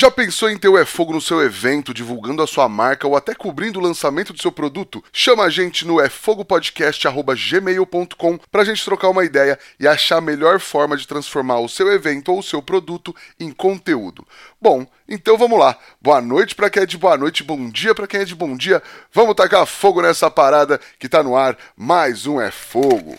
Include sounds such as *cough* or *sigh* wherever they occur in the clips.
Já pensou em ter o É Fogo no seu evento, divulgando a sua marca ou até cobrindo o lançamento do seu produto? Chama a gente no efogopodcast.gmail.com pra gente trocar uma ideia e achar a melhor forma de transformar o seu evento ou o seu produto em conteúdo. Bom, então vamos lá. Boa noite para quem é de boa noite, bom dia para quem é de bom dia. Vamos tacar fogo nessa parada que tá no ar. Mais um É Fogo.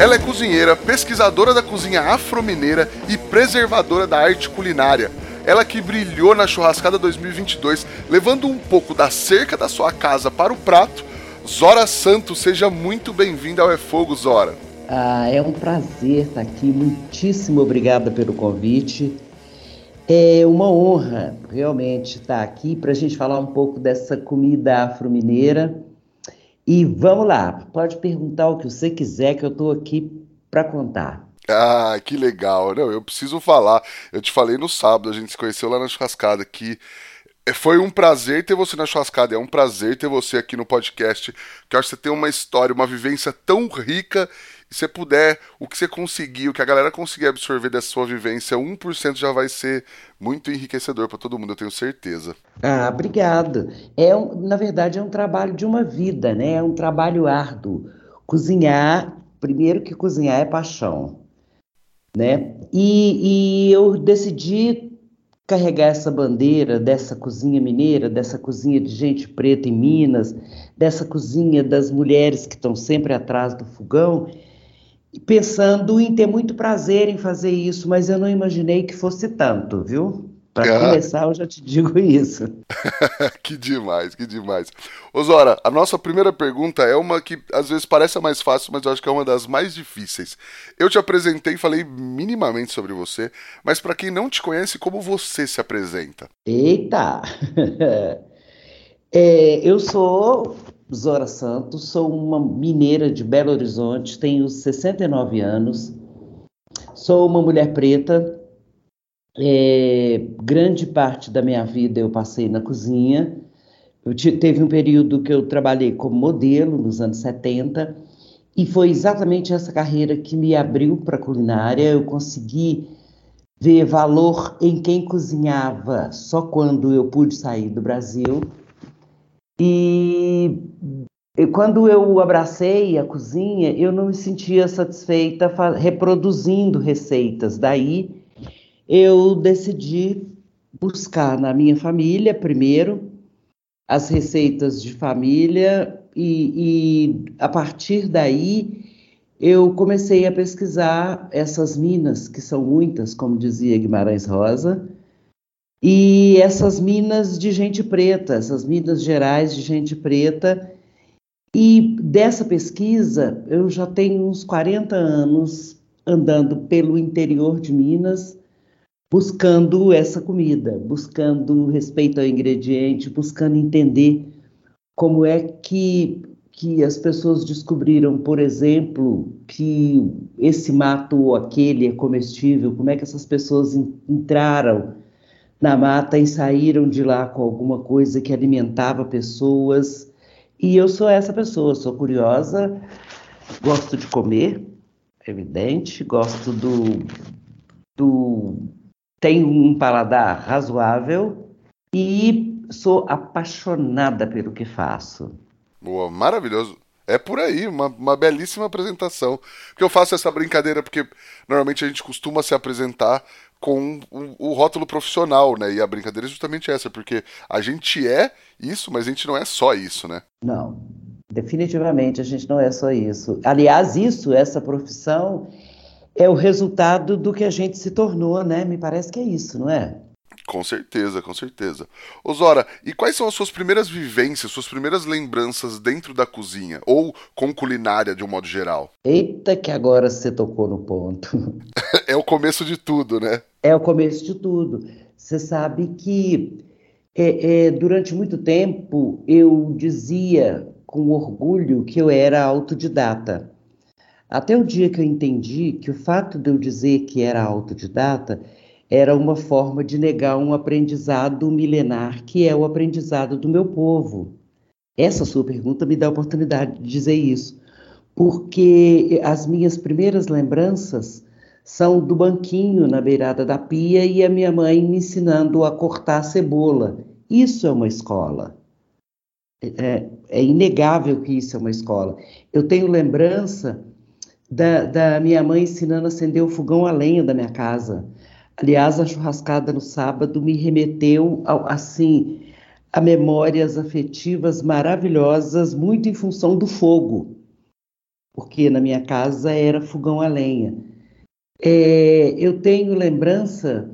Ela é cozinheira, pesquisadora da cozinha afro-mineira e preservadora da arte culinária. Ela que brilhou na Churrascada 2022, levando um pouco da cerca da sua casa para o prato. Zora Santos, seja muito bem-vinda ao É Fogo, Zora. Ah, é um prazer estar aqui. Muitíssimo obrigada pelo convite. É uma honra realmente estar aqui para a gente falar um pouco dessa comida afro-mineira e vamos lá, pode perguntar o que você quiser, que eu estou aqui para contar. Ah, que legal. Não, eu preciso falar. Eu te falei no sábado, a gente se conheceu lá na churrascada que é, foi um prazer ter você na churrascada, é um prazer ter você aqui no podcast, que eu acho que você tem uma história, uma vivência tão rica e se puder, o que você conseguir, o que a galera conseguir absorver dessa sua vivência, 1% já vai ser muito enriquecedor para todo mundo, eu tenho certeza. Ah, obrigado. É na verdade, é um trabalho de uma vida, né? É um trabalho árduo. Cozinhar, primeiro que cozinhar é paixão, né? E, e eu decidi carregar essa bandeira dessa cozinha mineira, dessa cozinha de gente preta em Minas, dessa cozinha das mulheres que estão sempre atrás do fogão pensando em ter muito prazer em fazer isso, mas eu não imaginei que fosse tanto, viu? Para ah. começar, eu já te digo *laughs* isso. *laughs* que demais, que demais. Osora, a nossa primeira pergunta é uma que às vezes parece a mais fácil, mas eu acho que é uma das mais difíceis. Eu te apresentei e falei minimamente sobre você, mas para quem não te conhece, como você se apresenta? Eita! *laughs* é, eu sou Zora Santos, sou uma mineira de Belo Horizonte, tenho 69 anos, sou uma mulher preta, é, grande parte da minha vida eu passei na cozinha. Eu teve um período que eu trabalhei como modelo nos anos 70 e foi exatamente essa carreira que me abriu para a culinária. Eu consegui ver valor em quem cozinhava só quando eu pude sair do Brasil e, e quando eu abracei a cozinha, eu não me sentia satisfeita reproduzindo receitas. Daí eu decidi buscar na minha família primeiro as receitas de família e, e, a partir daí eu comecei a pesquisar essas minas, que são muitas, como dizia Guimarães Rosa, e essas minas de gente preta, essas minas gerais de gente preta. E dessa pesquisa, eu já tenho uns 40 anos andando pelo interior de Minas, buscando essa comida, buscando respeito ao ingrediente, buscando entender como é que, que as pessoas descobriram, por exemplo, que esse mato ou aquele é comestível, como é que essas pessoas entraram na mata e saíram de lá com alguma coisa que alimentava pessoas. E eu sou essa pessoa, sou curiosa, gosto de comer, evidente, gosto do. do tenho um paladar razoável e sou apaixonada pelo que faço. Boa, maravilhoso. É por aí, uma, uma belíssima apresentação. Porque eu faço essa brincadeira porque normalmente a gente costuma se apresentar com o, o, rótulo profissional, né? E a brincadeira é justamente essa, porque a gente é isso, mas a gente não é só isso, né? Não, definitivamente a gente não é só isso. Aliás, isso, essa profissão, é o resultado do que a gente se tornou, né? Me parece que é isso, não é? Com certeza, com certeza. Osora, e quais são as suas primeiras vivências, suas primeiras lembranças dentro da cozinha? Ou com culinária de um modo geral? Eita, que agora você tocou no ponto. *laughs* é o começo de tudo, né? É o começo de tudo. Você sabe que é, é, durante muito tempo eu dizia com orgulho que eu era autodidata. Até o dia que eu entendi que o fato de eu dizer que era autodidata era uma forma de negar um aprendizado milenar, que é o aprendizado do meu povo. Essa sua pergunta me dá a oportunidade de dizer isso, porque as minhas primeiras lembranças são do banquinho na beirada da pia e a minha mãe me ensinando a cortar cebola. Isso é uma escola. É, é inegável que isso é uma escola. Eu tenho lembrança da, da minha mãe ensinando a acender o fogão a lenha da minha casa. Aliás, a churrascada no sábado me remeteu, ao, assim, a memórias afetivas maravilhosas, muito em função do fogo, porque na minha casa era fogão a lenha. É, eu tenho lembrança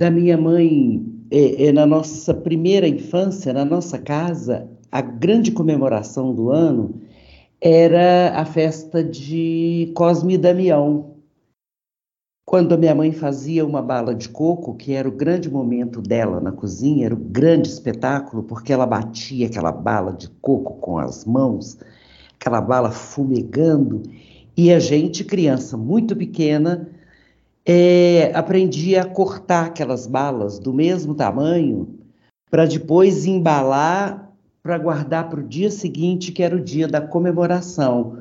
da minha mãe, é, é, na nossa primeira infância, na nossa casa, a grande comemoração do ano era a festa de Cosme e Damião, quando a minha mãe fazia uma bala de coco, que era o grande momento dela na cozinha, era o grande espetáculo, porque ela batia aquela bala de coco com as mãos, aquela bala fumegando, e a gente, criança muito pequena, é, aprendia a cortar aquelas balas do mesmo tamanho para depois embalar para guardar para o dia seguinte, que era o dia da comemoração.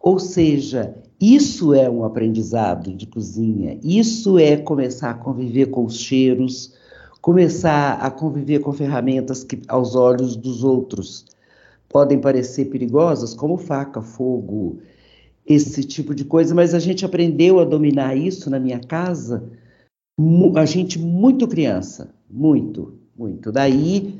Ou seja, isso é um aprendizado de cozinha, isso é começar a conviver com os cheiros, começar a conviver com ferramentas que, aos olhos dos outros, podem parecer perigosas, como faca, fogo, esse tipo de coisa, mas a gente aprendeu a dominar isso na minha casa, a gente muito criança, muito, muito. Daí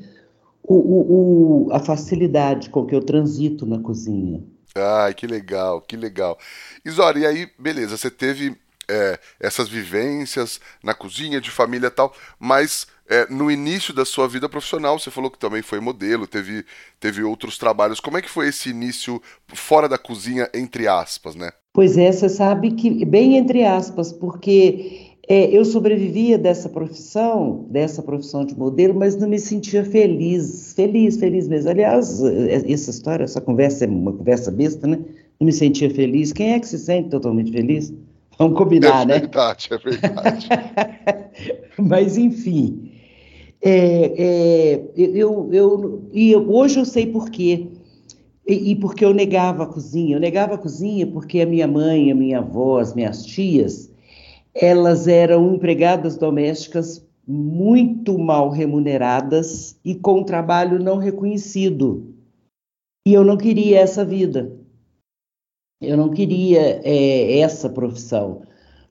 o, o, o, a facilidade com que eu transito na cozinha. Ai, que legal, que legal. Isora, e aí, beleza, você teve é, essas vivências na cozinha, de família e tal, mas é, no início da sua vida profissional, você falou que também foi modelo, teve, teve outros trabalhos. Como é que foi esse início fora da cozinha, entre aspas, né? Pois é, você sabe que, bem entre aspas, porque é, eu sobrevivia dessa profissão, dessa profissão de modelo, mas não me sentia feliz, feliz, feliz mesmo. Aliás, é, essa história, essa conversa é uma conversa besta, né? Não me sentia feliz. Quem é que se sente totalmente feliz? Vamos combinar, é né? É verdade, é verdade. *laughs* mas, enfim, é, é, eu, eu, e hoje eu sei por quê. E, e porque eu negava a cozinha. Eu negava a cozinha porque a minha mãe, a minha avó, as minhas tias elas eram empregadas domésticas muito mal remuneradas e com trabalho não reconhecido. E eu não queria essa vida. Eu não queria é, essa profissão.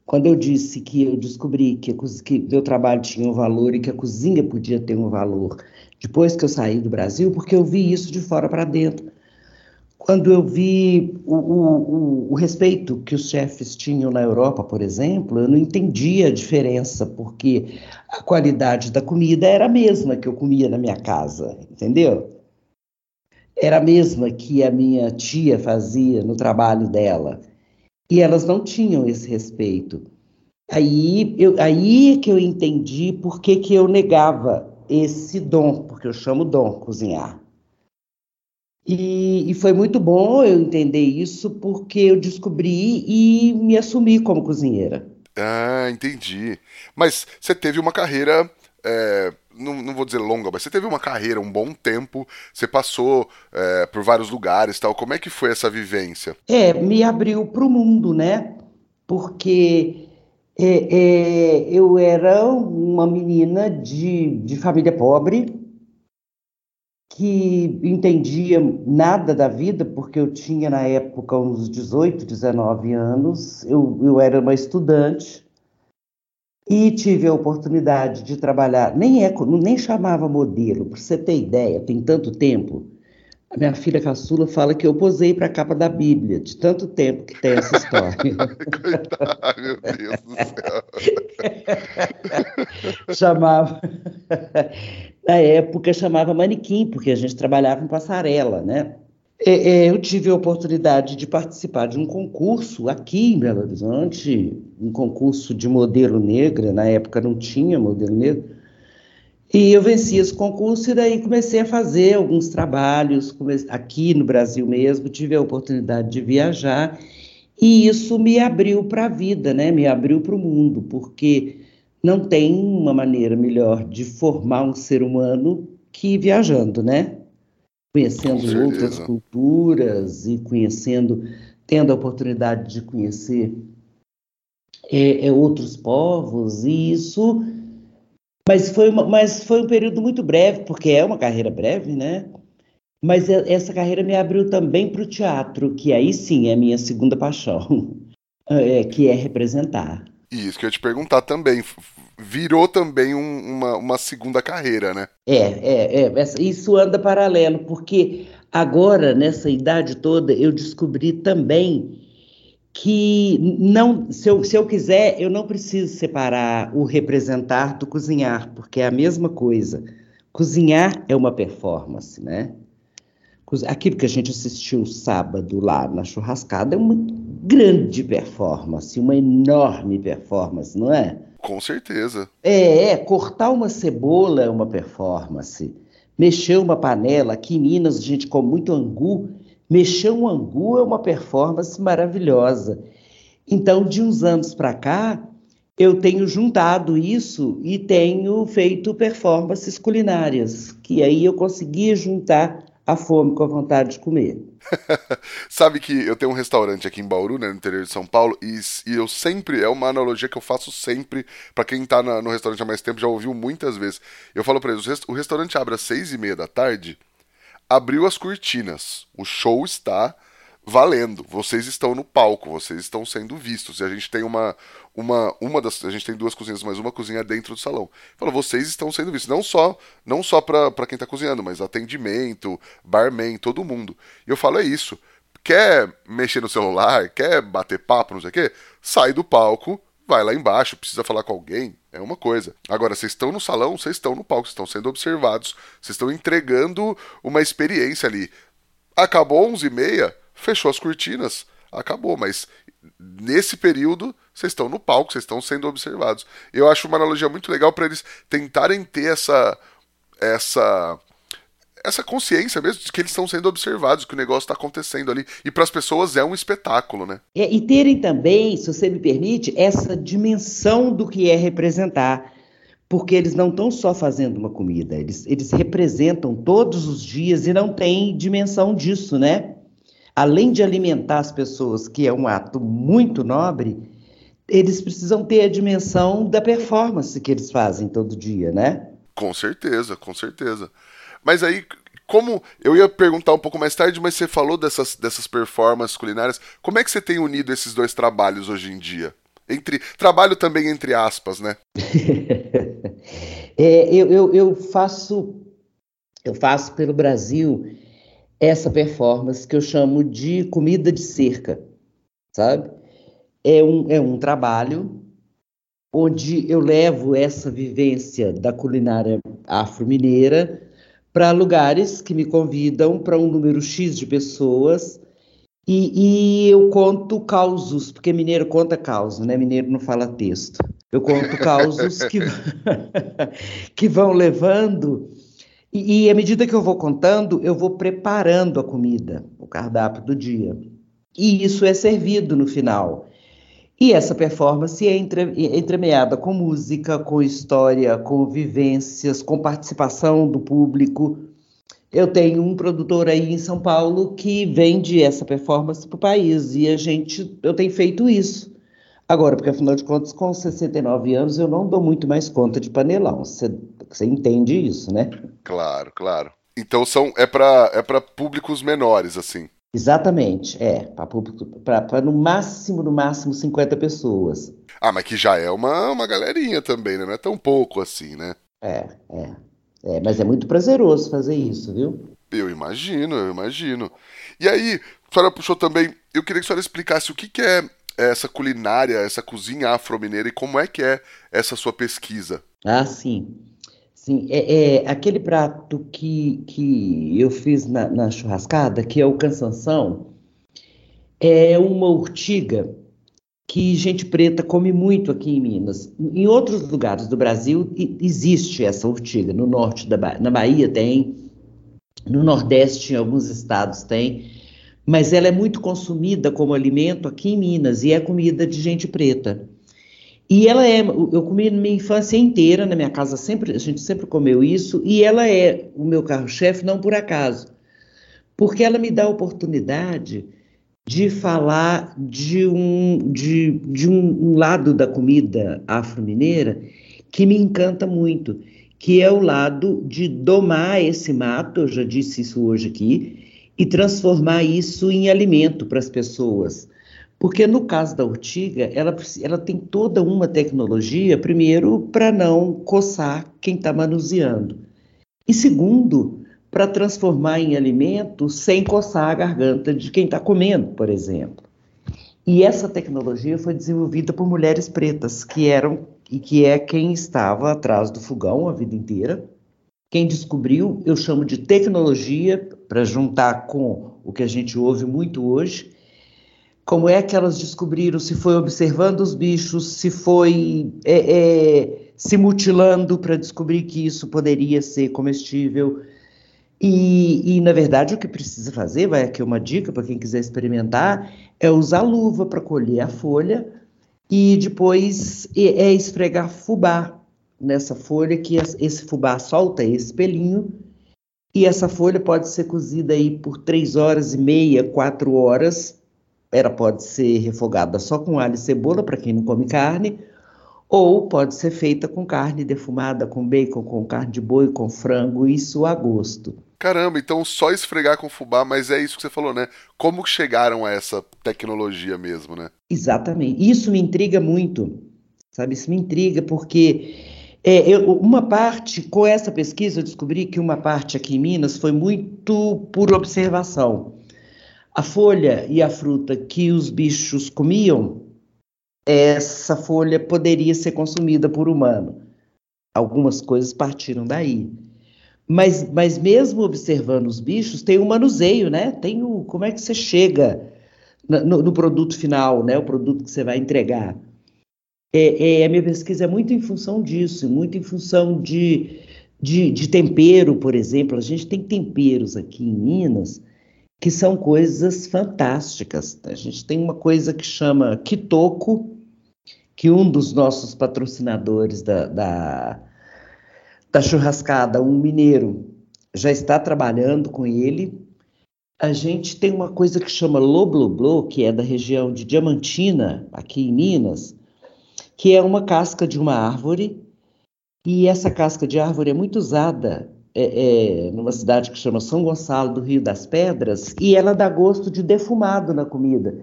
Quando eu disse que eu descobri que, que meu trabalho tinha um valor e que a cozinha podia ter um valor, depois que eu saí do Brasil, porque eu vi isso de fora para dentro quando eu vi o, o, o, respeito que os chefes tinham na Europa, por exemplo, eu não entendia a diferença, porque a qualidade da comida era a mesma que eu comia na minha casa, entendeu? Era a mesma que a minha tia fazia no trabalho dela. E elas não tinham esse respeito. Aí, eu, aí que eu entendi por que, que eu negava esse dom, porque eu chamo dom cozinhar. E, e, foi muito bom eu entender isso, porque eu descobri e me assumi como cozinheira. Ah, entendi. Mas você teve uma carreira, é, não, não, vou dizer longa, mas você teve uma carreira, um bom tempo, você passou é, por vários lugares tal. Como é que foi essa vivência? É, me abriu para o mundo, né? Porque é, é, eu era uma menina de, de família pobre, que entendia nada da vida, porque eu tinha na época uns 18, 19 anos, eu, eu era uma estudante e tive a oportunidade de trabalhar, nem, é, nem chamava modelo, para você ter ideia, tem tanto tempo. A minha filha caçula fala que eu posei para a capa da Bíblia, de tanto tempo que tem essa história. *laughs* Coitado, meu Deus do céu. *laughs* chamava, na época chamava manequim, porque a gente trabalhava em passarela, né? É, é, eu tive a oportunidade de participar de um concurso aqui em Belo Horizonte, um concurso de modelo negra, na época não tinha modelo negro, e eu venci esse concurso e daí comecei a fazer alguns trabalhos aqui no Brasil mesmo, tive a oportunidade de viajar e isso me abriu para a vida, né? Me abriu para o mundo, porque não tem uma maneira melhor de formar um ser humano que viajando, né? Conhecendo outras culturas e conhecendo, tendo a oportunidade de conhecer é, é, outros povos, e isso mas foi, uma, mas foi um período muito breve, porque é uma carreira breve, né? Mas essa carreira me abriu também para o teatro, que aí sim é a minha segunda paixão, *laughs* é, que é representar. Isso que eu ia te perguntar também. Virou também um, uma, uma segunda carreira, né? É, é, é. Isso anda paralelo, porque agora, nessa idade toda, eu descobri também que não, se eu, se eu quiser, eu não preciso separar o representar do cozinhar, porque é a mesma coisa. Cozinhar é uma performance, né? Aquilo que a gente assistiu sábado lá na churrascada é uma grande performance, uma enorme performance, não é? Com certeza. É, é cortar uma cebola é uma performance. Mexer uma panela, aqui em Minas a gente come muito angu, Mexer um angu é uma performance maravilhosa. Então, de uns anos para cá, eu tenho juntado isso e tenho feito performances culinárias, que aí eu conseguia juntar a fome com a vontade de comer. *laughs* Sabe que eu tenho um restaurante aqui em Bauru, né, no interior de São Paulo, e, e eu sempre, é uma analogia que eu faço sempre, para quem tá na, no restaurante há mais tempo, já ouviu muitas vezes. Eu falo para eles, o restaurante abre às seis e meia da tarde, abriu as cortinas. O show está valendo. Vocês estão no palco, vocês estão sendo vistos. E a gente tem uma uma uma das a gente tem duas cozinhas, mas uma cozinha dentro do salão. Falou, vocês estão sendo vistos, não só não só para quem está cozinhando, mas atendimento, barman, todo mundo. E eu falo é isso. Quer mexer no celular, quer bater papo, não sei o quê? Sai do palco, vai lá embaixo, precisa falar com alguém, é uma coisa. Agora, vocês estão no salão, vocês estão no palco, vocês estão sendo observados, vocês estão entregando uma experiência ali. Acabou 11h30, fechou as cortinas, acabou, mas nesse período vocês estão no palco, vocês estão sendo observados. Eu acho uma analogia muito legal para eles tentarem ter essa essa essa consciência mesmo de que eles estão sendo observados, que o negócio está acontecendo ali. E para as pessoas é um espetáculo, né? É, e terem também, se você me permite, essa dimensão do que é representar. Porque eles não estão só fazendo uma comida, eles, eles representam todos os dias e não tem dimensão disso, né? Além de alimentar as pessoas, que é um ato muito nobre, eles precisam ter a dimensão da performance que eles fazem todo dia, né? Com certeza, com certeza. Mas aí, como eu ia perguntar um pouco mais tarde, mas você falou dessas, dessas performances culinárias, como é que você tem unido esses dois trabalhos hoje em dia? Entre trabalho também entre aspas, né? *laughs* é, eu, eu, eu faço eu faço pelo Brasil essa performance que eu chamo de comida de cerca, sabe? É um, é um trabalho onde eu levo essa vivência da culinária afro-mineira para lugares que me convidam para um número X de pessoas e, e, eu conto causos, porque mineiro conta causos, né? Mineiro não fala texto. Eu conto causos que, *laughs* que vão levando, e, e à medida que eu vou contando, eu vou preparando a comida, o cardápio do dia. E isso é servido no final. E essa performance é entre, entremeada com música, com história, com vivências, com participação do público. Eu tenho um produtor aí em São Paulo que vende essa performance para o país e a gente, eu tenho feito isso. Agora, porque afinal de contas, com 69 anos, eu não dou muito mais conta de panelão. Você, entende isso, né? Claro, claro. Então são é para é para públicos menores, assim. Exatamente, é, para no máximo, no máximo 50 pessoas. Ah, mas que já é uma, uma galerinha também, né? Não é tão pouco assim, né? É, é. É, mas é muito prazeroso fazer isso, viu? Eu imagino, eu imagino. E aí, a senhora puxou também, eu queria que a senhora explicasse o que, que é essa culinária, essa cozinha afro-mineira e como é que é essa sua pesquisa. Ah, sim. Sim, é, é aquele prato que, que eu fiz na, na churrascada, que é o cansanção, é uma urtiga que gente preta come muito aqui em Minas. Em outros lugares do Brasil existe essa urtiga. No norte da Bahia, na Bahia tem, no Nordeste em alguns estados tem, mas ela é muito consumida como alimento aqui em Minas e é comida de gente preta. E ela é, eu comi na minha infância inteira, na minha casa sempre, a gente sempre comeu isso, e ela é o meu carro-chefe não por acaso, porque ela me dá a oportunidade de falar de um, de, de um, lado da comida afro-mineira que me encanta muito, que é o lado de domar esse mato, eu já disse isso hoje aqui, e transformar isso em alimento para as pessoas. Porque no caso da urtiga, ela, ela tem toda uma tecnologia, primeiro, para não coçar quem está manuseando. E segundo, para transformar em alimento sem coçar a garganta de quem está comendo, por exemplo. E essa tecnologia foi desenvolvida por mulheres pretas, que eram e que é quem estava atrás do fogão a vida inteira. Quem descobriu, eu chamo de tecnologia, para juntar com o que a gente ouve muito hoje, como é que elas descobriram se foi observando os bichos, se foi é, é, se mutilando para descobrir que isso poderia ser comestível. E, e, na verdade, o que precisa fazer, vai aqui uma dica para quem quiser experimentar, é usar luva para colher a folha e depois é, esfregar fubá nessa folha, que esse fubá solta esse pelinho, e essa folha pode ser cozida aí por três horas e meia, quatro horas, ela pode ser refogada só com alho e cebola, para quem não come carne, ou pode ser feita com carne defumada, com bacon, com carne de boi, com frango, isso a gosto. Caramba, então só esfregar com fubá, mas é isso que você falou, né? Como chegaram a essa tecnologia mesmo, né? Exatamente. Isso me intriga muito, sabe? Isso me intriga porque é, eu, uma parte, com essa pesquisa, eu descobri que uma parte aqui em Minas foi muito por observação a folha e a fruta que os bichos comiam, essa folha poderia ser consumida por humano. Algumas coisas partiram daí. Mas, mas mesmo observando os bichos, tem o manuseio, né? Tem o como é que você chega no, no produto final, né? O produto que você vai entregar. É, é, a minha pesquisa é muito em função disso, muito em função de, de, de tempero, por exemplo. A gente tem temperos aqui em Minas que são coisas fantásticas. A gente tem uma coisa que chama Kitoko, que um dos nossos patrocinadores da, da, da churrascada, um mineiro, já está trabalhando com ele. A gente tem uma coisa que chama Lobloblo, que é da região de Diamantina, aqui em Minas, que é uma casca de uma árvore, e essa casca de árvore é muito usada é, é, numa cidade que chama São Gonçalo do Rio das Pedras, e ela dá gosto de defumado na comida.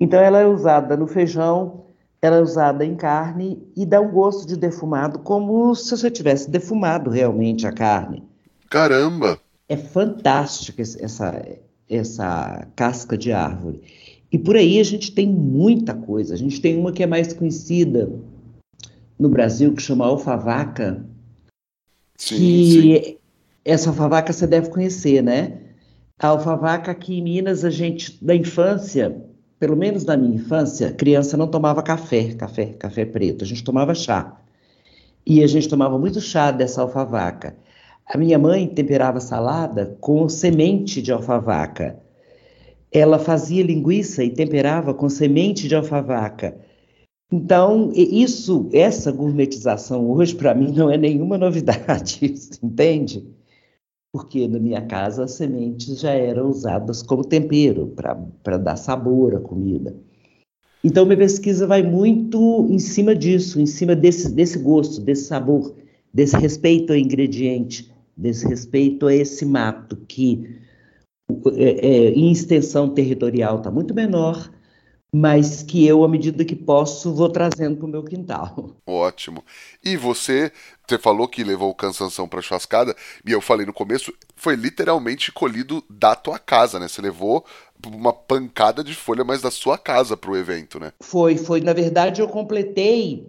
Então ela é usada no feijão, ela é usada em carne e dá um gosto de defumado, como se você tivesse defumado realmente a carne. Caramba! É fantástica essa, essa casca de árvore. E por aí a gente tem muita coisa. A gente tem uma que é mais conhecida no Brasil, que chama alfavaca, sim, que sim. Essa alfavaca você deve conhecer, né? A alfavaca aqui em Minas, a gente, da infância, pelo menos na minha infância, criança não tomava café, café, café preto, a gente tomava chá. E a gente tomava muito chá dessa alfavaca. A minha mãe temperava salada com semente de alfavaca. Ela fazia linguiça e temperava com semente de alfavaca. Então, isso, essa gourmetização hoje, para mim, não é nenhuma novidade, *laughs* entende? porque na minha casa as sementes já eram usadas como tempero para dar sabor à comida. Então, minha pesquisa vai muito em cima disso, em cima desse, desse gosto, desse sabor, desse respeito ao ingrediente, desse respeito a esse mato que, é, é, em extensão territorial, está muito menor, mas que eu, à medida que posso, vou trazendo para o meu quintal. *laughs* Ótimo. E você, você falou que levou o cansanção para churrascada, e eu falei no começo, foi literalmente colhido da tua casa, né? Você levou uma pancada de folha, mas da sua casa para o evento, né? Foi, foi. Na verdade, eu completei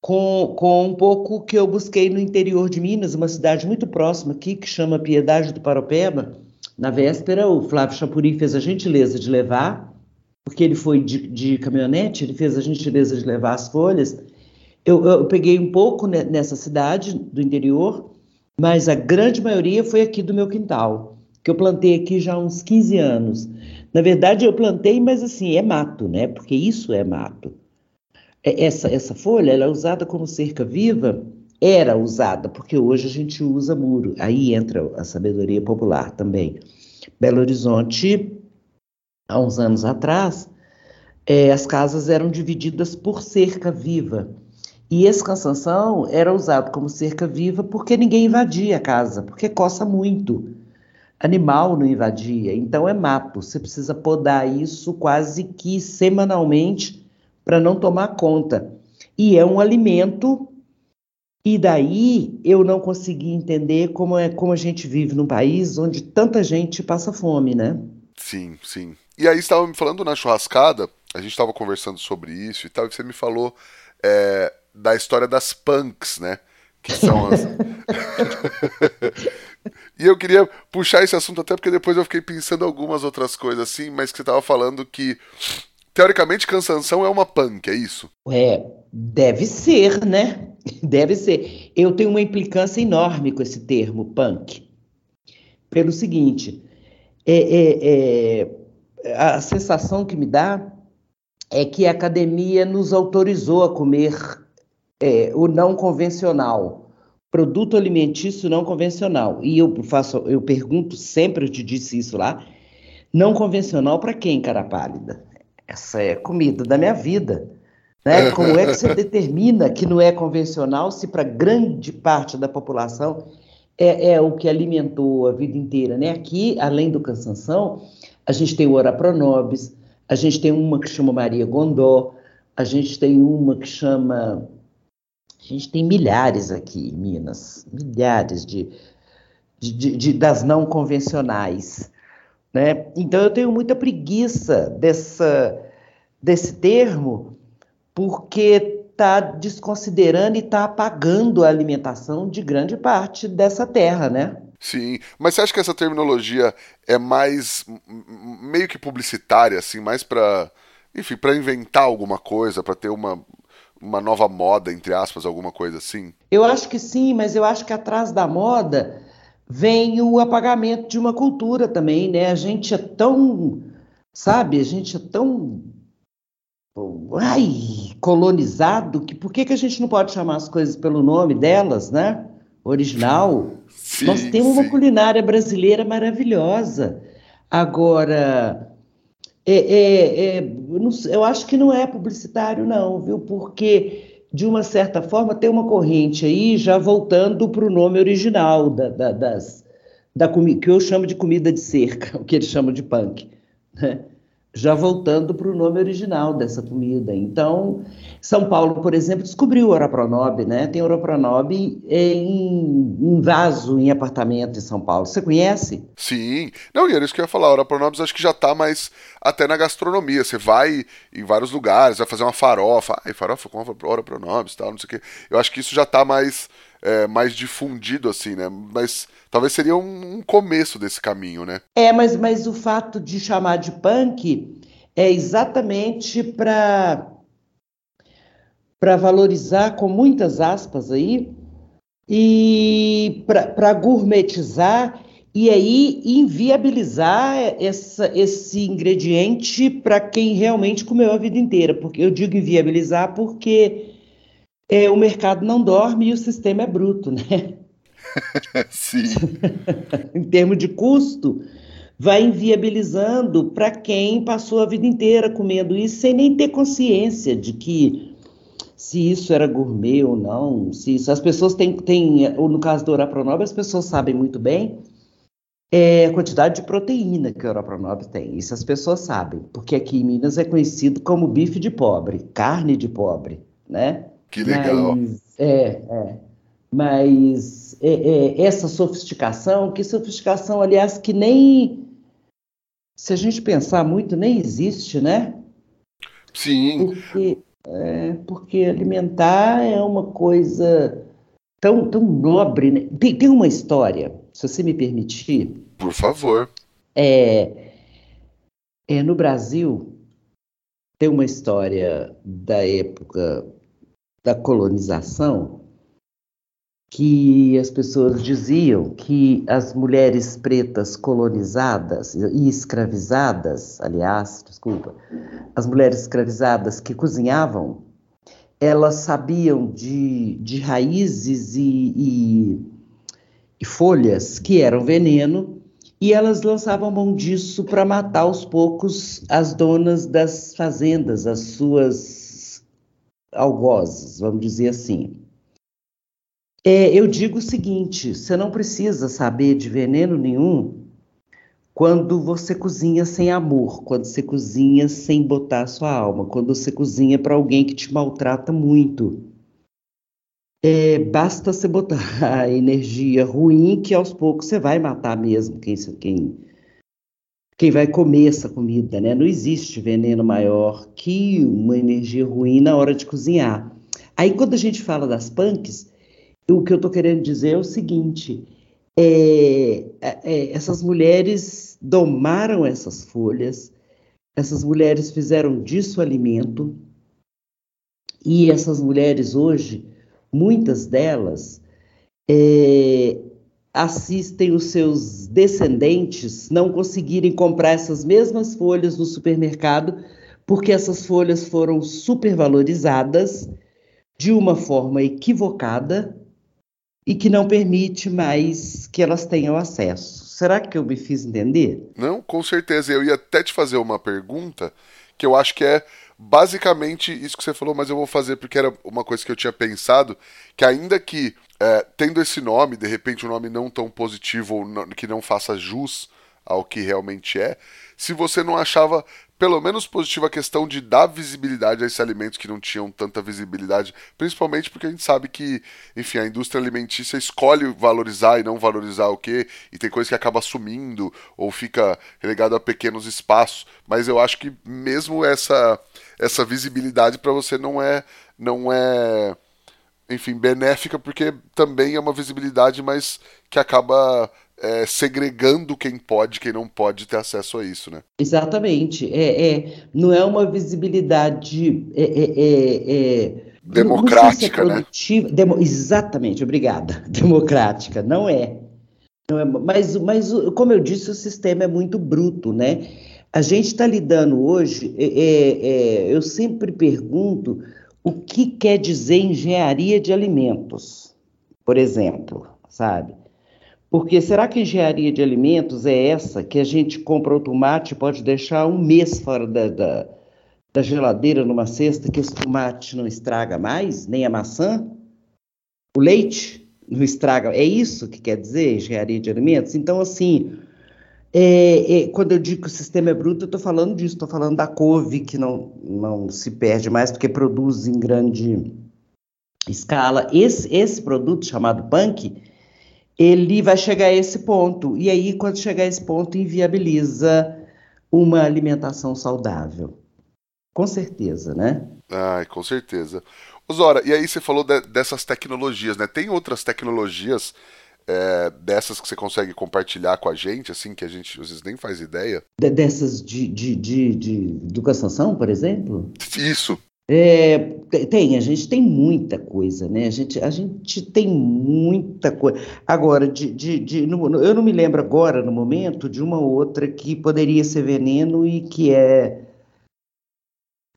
com, com um pouco que eu busquei no interior de Minas, uma cidade muito próxima aqui, que chama Piedade do Paropeba. Na véspera, o Flávio Chapuri fez a gentileza de levar porque ele foi de, de caminhonete, ele fez a gentileza de levar as folhas. Eu, eu peguei um pouco nessa cidade do interior, mas a grande maioria foi aqui do meu quintal, que eu plantei aqui já há uns 15 anos. Na verdade, eu plantei, mas assim, é mato, né? Porque isso é mato. É, essa, essa folha ela é usada como cerca viva, era usada, porque hoje a gente usa muro. Aí entra a sabedoria popular também. Belo Horizonte há uns anos atrás, é, as casas eram divididas por cerca viva. E esse cansanção era usado como cerca viva porque ninguém invadia a casa, porque coça muito. Animal não invadia, então é mato. Você precisa podar isso quase que semanalmente para não tomar conta. E é um alimento. E daí eu não consegui entender como é como a gente vive num país onde tanta gente passa fome, né? Sim, sim. E aí estava me falando na churrascada, a gente estava conversando sobre isso e tal, e você me falou é, da história das punks, né? Que são as. *laughs* *laughs* e eu queria puxar esse assunto até porque depois eu fiquei pensando algumas outras coisas assim, mas que você estava falando que teoricamente cansanção é uma punk, é isso? É, deve ser, né? *laughs* Deve ser. Eu tenho uma implicância enorme com esse termo punk. Pelo seguinte, é, é, é a sensação que me dá é que a academia nos autorizou a comer é, o não convencional, produto alimentício não convencional. E eu faço, eu pergunto sempre, eu te disse isso lá, não convencional para quem, cara pálida? Essa é comida da minha vida. Né? Como é que você *laughs* determina que não é convencional se para grande parte da população é, é, o que alimentou a vida inteira? Né? Aqui, além do cansanção, a gente tem o Ora Pronobis, a gente tem uma que chama Maria Gondó, a gente tem uma que chama. A gente tem milhares aqui em Minas, milhares de, de, de, das não convencionais. Né? Então eu tenho muita preguiça dessa, desse termo, porque está desconsiderando e está apagando a alimentação de grande parte dessa terra, né? Sim, mas você acha que essa terminologia é mais meio que publicitária, assim, mais para, enfim, para inventar alguma coisa, para ter uma, uma nova moda, entre aspas, alguma coisa assim? Eu acho que sim, mas eu acho que atrás da moda vem o apagamento de uma cultura também, né? A gente é tão, sabe, a gente é tão ai, colonizado que por que, que a gente não pode chamar as coisas pelo nome delas, né? Original. Sim, Nós temos sim. uma culinária brasileira maravilhosa. Agora, é, é, é, eu acho que não é publicitário, não, viu? Porque, de uma certa forma, tem uma corrente aí já voltando para o nome original da, da, das, da que eu chamo de comida de cerca, *laughs* o que eles chamam de punk. Né? Já voltando para o nome original dessa comida. Então, São Paulo, por exemplo, descobriu o Oropronob, né? Tem Oropronob em, em vaso, em apartamento em São Paulo. Você conhece? Sim. Não, e era isso que eu ia falar. Oropronobis acho que já está mais até na gastronomia. Você vai em vários lugares, vai fazer uma farofa. Ai, farofa com Oropronobis e tal, não sei o quê. Eu acho que isso já está mais, é, mais difundido, assim, né? Mas talvez seria um, um, começo desse caminho, né? É, mas, mas o fato de chamar de punk é exatamente para para valorizar com muitas aspas aí e para gourmetizar e aí inviabilizar essa, esse ingrediente para quem realmente comeu a vida inteira. Porque eu digo inviabilizar porque é, o mercado não dorme e o sistema é bruto, né? *laughs* Sim. *laughs* em termos de custo, vai inviabilizando para quem passou a vida inteira comendo isso sem nem ter consciência de que se isso era gourmet ou não, se isso as pessoas têm, têm ou no caso do Orapronob, as pessoas sabem muito bem é a quantidade de proteína que o Europronov tem. Isso as pessoas sabem, porque aqui em Minas é conhecido como bife de pobre, carne de pobre, né? Que legal. Mas, é, é. Mas é, é, essa sofisticação, que sofisticação, aliás, que nem, se a gente pensar muito, nem existe, né? Sim. Porque, é, porque alimentar é uma coisa tão, tão nobre. Né? Tem, tem uma história, se você me permitir. Por favor. É, é, no Brasil, tem uma história da época da colonização que as pessoas diziam que as mulheres pretas colonizadas e escravizadas, aliás, desculpa, as mulheres escravizadas que cozinhavam, elas sabiam de, de raízes e, e, e folhas que eram veneno e elas lançavam mão disso para matar aos poucos as donas das fazendas, as suas algozes, vamos dizer assim. É, eu digo o seguinte: você não precisa saber de veneno nenhum quando você cozinha sem amor, quando você cozinha sem botar a sua alma, quando você cozinha para alguém que te maltrata muito. É, basta você botar *laughs* a energia ruim que aos poucos você vai matar mesmo quem, quem, quem vai comer essa comida, né? Não existe veneno maior que uma energia ruim na hora de cozinhar. Aí quando a gente fala das punks, o que eu estou querendo dizer é o seguinte: é, é, é, essas mulheres domaram essas folhas, essas mulheres fizeram disso alimento, e essas mulheres hoje, muitas delas, é, assistem os seus descendentes não conseguirem comprar essas mesmas folhas no supermercado, porque essas folhas foram supervalorizadas de uma forma equivocada e que não permite mais que elas tenham acesso. Será que eu me fiz entender? Não, com certeza. Eu ia até te fazer uma pergunta que eu acho que é basicamente isso que você falou, mas eu vou fazer porque era uma coisa que eu tinha pensado, que ainda que é, tendo esse nome, de repente um nome não tão positivo não, que não faça jus ao que realmente é, se você não achava pelo menos positiva a questão de dar visibilidade a esses alimentos que não tinham tanta visibilidade, principalmente porque a gente sabe que, enfim, a indústria alimentícia escolhe valorizar e não valorizar o quê, e tem coisa que acaba sumindo ou fica relegado a pequenos espaços, mas eu acho que mesmo essa essa visibilidade para você não é não é enfim, benéfica porque também é uma visibilidade, mas que acaba é, segregando quem pode, quem não pode ter acesso a isso, né? Exatamente. É, é não é uma visibilidade é, é, é, é democrática, né? Demo, exatamente, obrigada. *laughs* Democrática, não é. Não é mas, mas, como eu disse, o sistema é muito bruto, né? A gente está lidando hoje, eu sempre pergunto o que quer dizer engenharia de alimentos, por exemplo, sabe? Porque será que engenharia de alimentos é essa que a gente compra o tomate e pode deixar um mês fora da, da, da geladeira numa cesta que esse tomate não estraga mais, nem a maçã? O leite não estraga? É isso que quer dizer engenharia de alimentos? Então, assim, é, é, quando eu digo que o sistema é bruto, eu estou falando disso, estou falando da couve, que não, não se perde mais porque produz em grande escala. Esse, esse produto chamado punk ele vai chegar a esse ponto. E aí, quando chegar a esse ponto, inviabiliza uma alimentação saudável. Com certeza, né? Ai, com certeza. Osora, e aí você falou de, dessas tecnologias, né? Tem outras tecnologias é, dessas que você consegue compartilhar com a gente, assim, que a gente às vezes nem faz ideia? De, dessas de, de, de, de educação, por exemplo? Isso. É, tem, a gente tem muita coisa, né? A gente, a gente tem muita coisa. Agora, de, de, de, eu não me lembro agora, no momento, de uma outra que poderia ser veneno e que é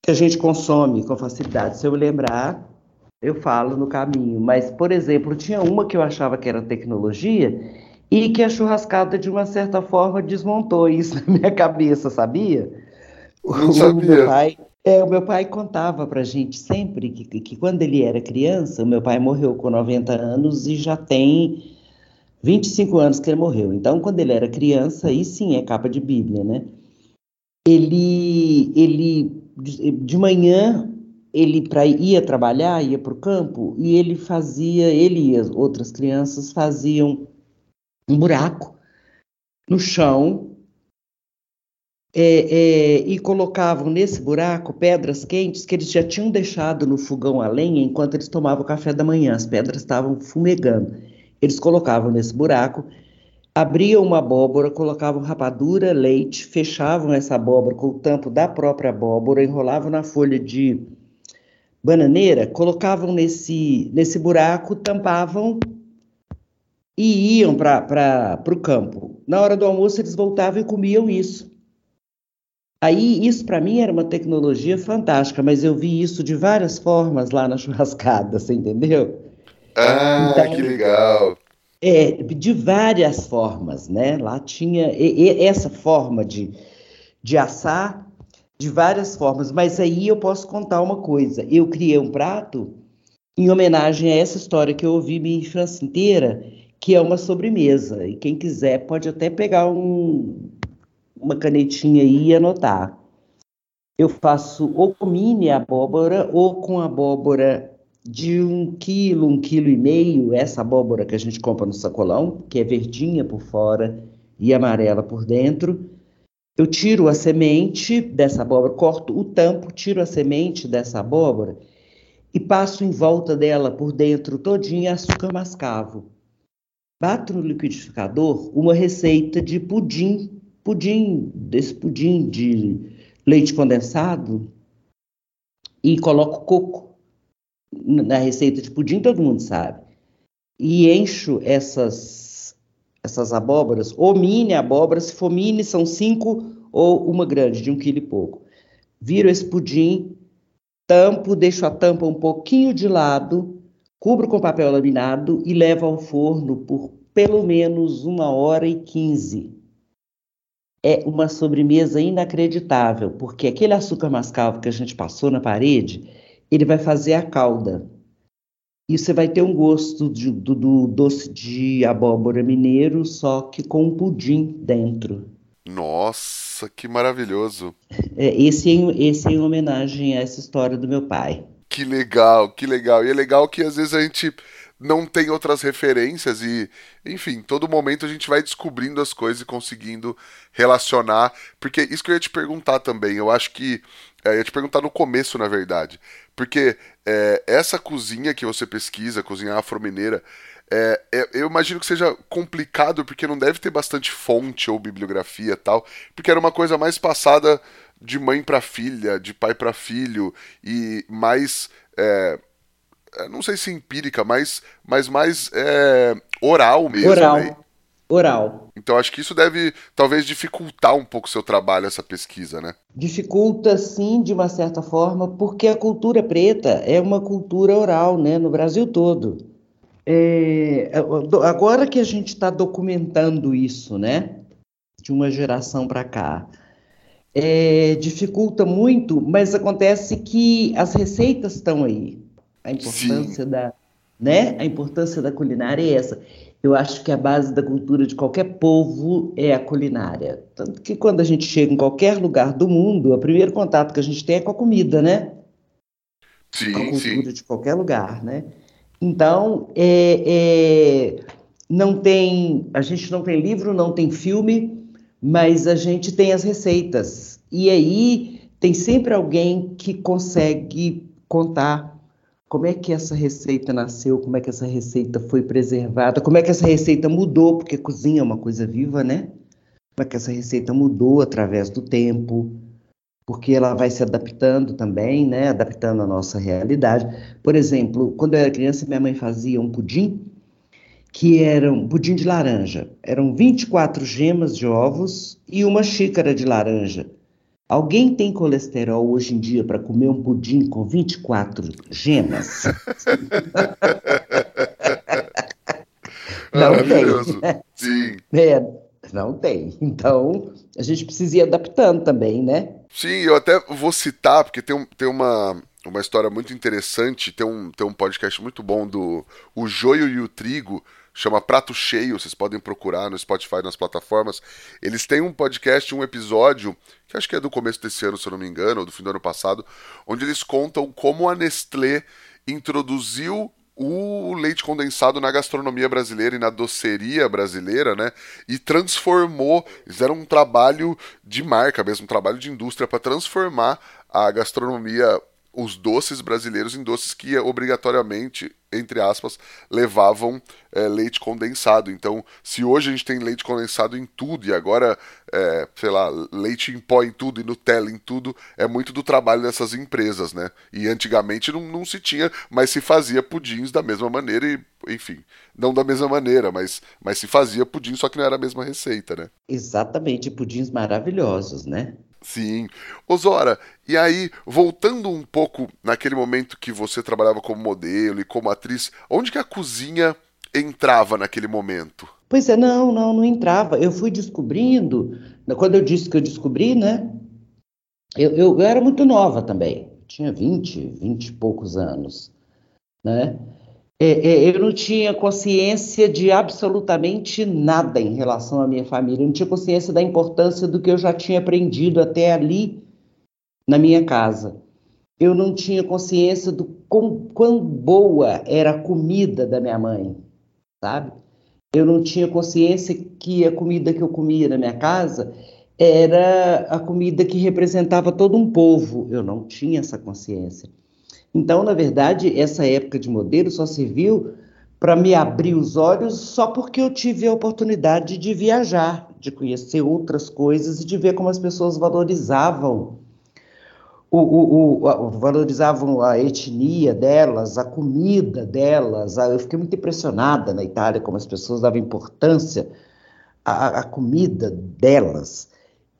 que a gente consome com facilidade. Se eu lembrar, eu falo no caminho. Mas, por exemplo, tinha uma que eu achava que era tecnologia e que a churrascada, de uma certa forma, desmontou isso *laughs* na minha cabeça, sabia? Não sabia. O meu pai, é, o meu pai contava para gente sempre que, que, que, quando ele era criança, o meu pai morreu com 90 anos e já tem 25 anos que ele morreu. Então, quando ele era criança, aí sim é capa de Bíblia, né? Ele, ele de manhã ele para ia trabalhar, ia para o campo e ele fazia, ele e as outras crianças faziam um buraco no chão é, é, e colocavam nesse buraco pedras quentes que eles já tinham deixado no fogão a lenha enquanto eles tomavam café da manhã. As pedras estavam fumegando. Eles colocavam nesse buraco, abriam uma abóbora, colocavam rapadura, leite, fechavam essa abóbora com o tampo da própria abóbora, enrolavam na folha de bananeira, colocavam nesse, nesse buraco, tampavam e iam para o campo. Na hora do almoço, eles voltavam e comiam isso. Aí, isso para mim era uma tecnologia fantástica, mas eu vi isso de várias formas lá na churrascada, você entendeu? Ah, então, que legal! É, de várias formas, né? Lá tinha e, e, essa forma de, de assar de várias formas, mas aí eu posso contar uma coisa. Eu criei um prato em homenagem a essa história que eu ouvi minha infância inteira, que é uma sobremesa. E quem quiser pode até pegar um, uma canetinha aí e anotar. Eu faço ou com mini abóbora ou com abóbora de um quilo, um quilo e meio, essa abóbora que a gente compra no sacolão, que é verdinha por fora e amarela por dentro. Eu tiro a semente dessa abóbora, corto o tampo, tiro a semente dessa abóbora e passo em volta dela por dentro todinha açúcar mascavo. Bato no liquidificador uma receita de pudim, pudim, desse pudim de leite condensado e coloco coco na receita de pudim, todo mundo sabe. E encho essas essas abóboras, ou mini abóboras, se for mini, são cinco ou uma grande, de um quilo e pouco. Viro esse pudim, tampo, deixo a tampa um pouquinho de lado, cubro com papel laminado e levo ao forno por pelo menos uma hora e quinze. É uma sobremesa inacreditável, porque aquele açúcar mascavo que a gente passou na parede, ele vai fazer a calda e você vai ter um gosto de, do, do, doce de abóbora mineiro, só que com um pudim dentro. Nossa, que maravilhoso! É, esse, esse é em homenagem a essa história do meu pai. Que legal, que legal. E é legal que às vezes a gente não tem outras referências e, enfim, todo momento a gente vai descobrindo as coisas e conseguindo relacionar. Porque isso que eu ia te perguntar também, eu acho que. É, eu ia te perguntar no começo, na verdade. Porque é, essa cozinha que você pesquisa, cozinha afro-mineira, é, é, eu imagino que seja complicado porque não deve ter bastante fonte ou bibliografia tal, porque era uma coisa mais passada de mãe para filha, de pai para filho e mais é, é, não sei se empírica, mas, mas mais é, oral mesmo. Oral. Né? Oral. Então acho que isso deve talvez dificultar um pouco o seu trabalho, essa pesquisa, né? Dificulta sim, de uma certa forma, porque a cultura preta é uma cultura oral, né, no Brasil todo. É, agora que a gente está documentando isso, né, de uma geração para cá, é, dificulta muito, mas acontece que as receitas estão aí. A importância sim. da, né, a importância da culinária é essa. Eu acho que a base da cultura de qualquer povo é a culinária. Tanto que quando a gente chega em qualquer lugar do mundo, o primeiro contato que a gente tem é com a comida, né? Sim, a cultura sim. de qualquer lugar, né? Então, é, é, não tem, a gente não tem livro, não tem filme, mas a gente tem as receitas. E aí tem sempre alguém que consegue contar como é que essa receita nasceu, como é que essa receita foi preservada, como é que essa receita mudou, porque cozinha é uma coisa viva, né? Como é que essa receita mudou através do tempo, porque ela vai se adaptando também, né? Adaptando a nossa realidade. Por exemplo, quando eu era criança, minha mãe fazia um pudim que era um pudim de laranja. Eram 24 gemas de ovos e uma xícara de laranja. Alguém tem colesterol hoje em dia para comer um pudim com 24 gemas? não tem. Sim. É, não tem. Então, a gente precisa ir adaptando também, né? Sim, eu até vou citar, porque tem, tem uma, uma história muito interessante. Tem um, tem um podcast muito bom do O Joio e o Trigo, chama Prato Cheio. Vocês podem procurar no Spotify, nas plataformas. Eles têm um podcast, um episódio, que acho que é do começo desse ano, se eu não me engano, ou do fim do ano passado, onde eles contam como a Nestlé introduziu o leite condensado na gastronomia brasileira e na doceria brasileira, né? E transformou, fizeram um trabalho de marca mesmo, um trabalho de indústria para transformar a gastronomia os doces brasileiros em doces que obrigatoriamente, entre aspas, levavam é, leite condensado. Então, se hoje a gente tem leite condensado em tudo e agora, é, sei lá, leite em pó em tudo e Nutella em tudo, é muito do trabalho dessas empresas, né? E antigamente não, não se tinha, mas se fazia pudins da mesma maneira e, enfim, não da mesma maneira, mas, mas se fazia pudim, só que não era a mesma receita, né? Exatamente, pudins maravilhosos, né? Sim. Osora, e aí, voltando um pouco naquele momento que você trabalhava como modelo e como atriz, onde que a cozinha entrava naquele momento? Pois é, não, não, não entrava. Eu fui descobrindo, quando eu disse que eu descobri, né? Eu, eu, eu era muito nova também, tinha 20, 20 e poucos anos, né? É, é, eu não tinha consciência de absolutamente nada em relação à minha família, eu não tinha consciência da importância do que eu já tinha aprendido até ali na minha casa. Eu não tinha consciência do quão, quão boa era a comida da minha mãe, sabe? Eu não tinha consciência que a comida que eu comia na minha casa era a comida que representava todo um povo. Eu não tinha essa consciência. Então, na verdade, essa época de modelo só serviu para me abrir os olhos só porque eu tive a oportunidade de viajar, de conhecer outras coisas e de ver como as pessoas valorizavam o, o, o, valorizavam a etnia delas, a comida delas. Eu fiquei muito impressionada na Itália como as pessoas davam importância à, à comida delas.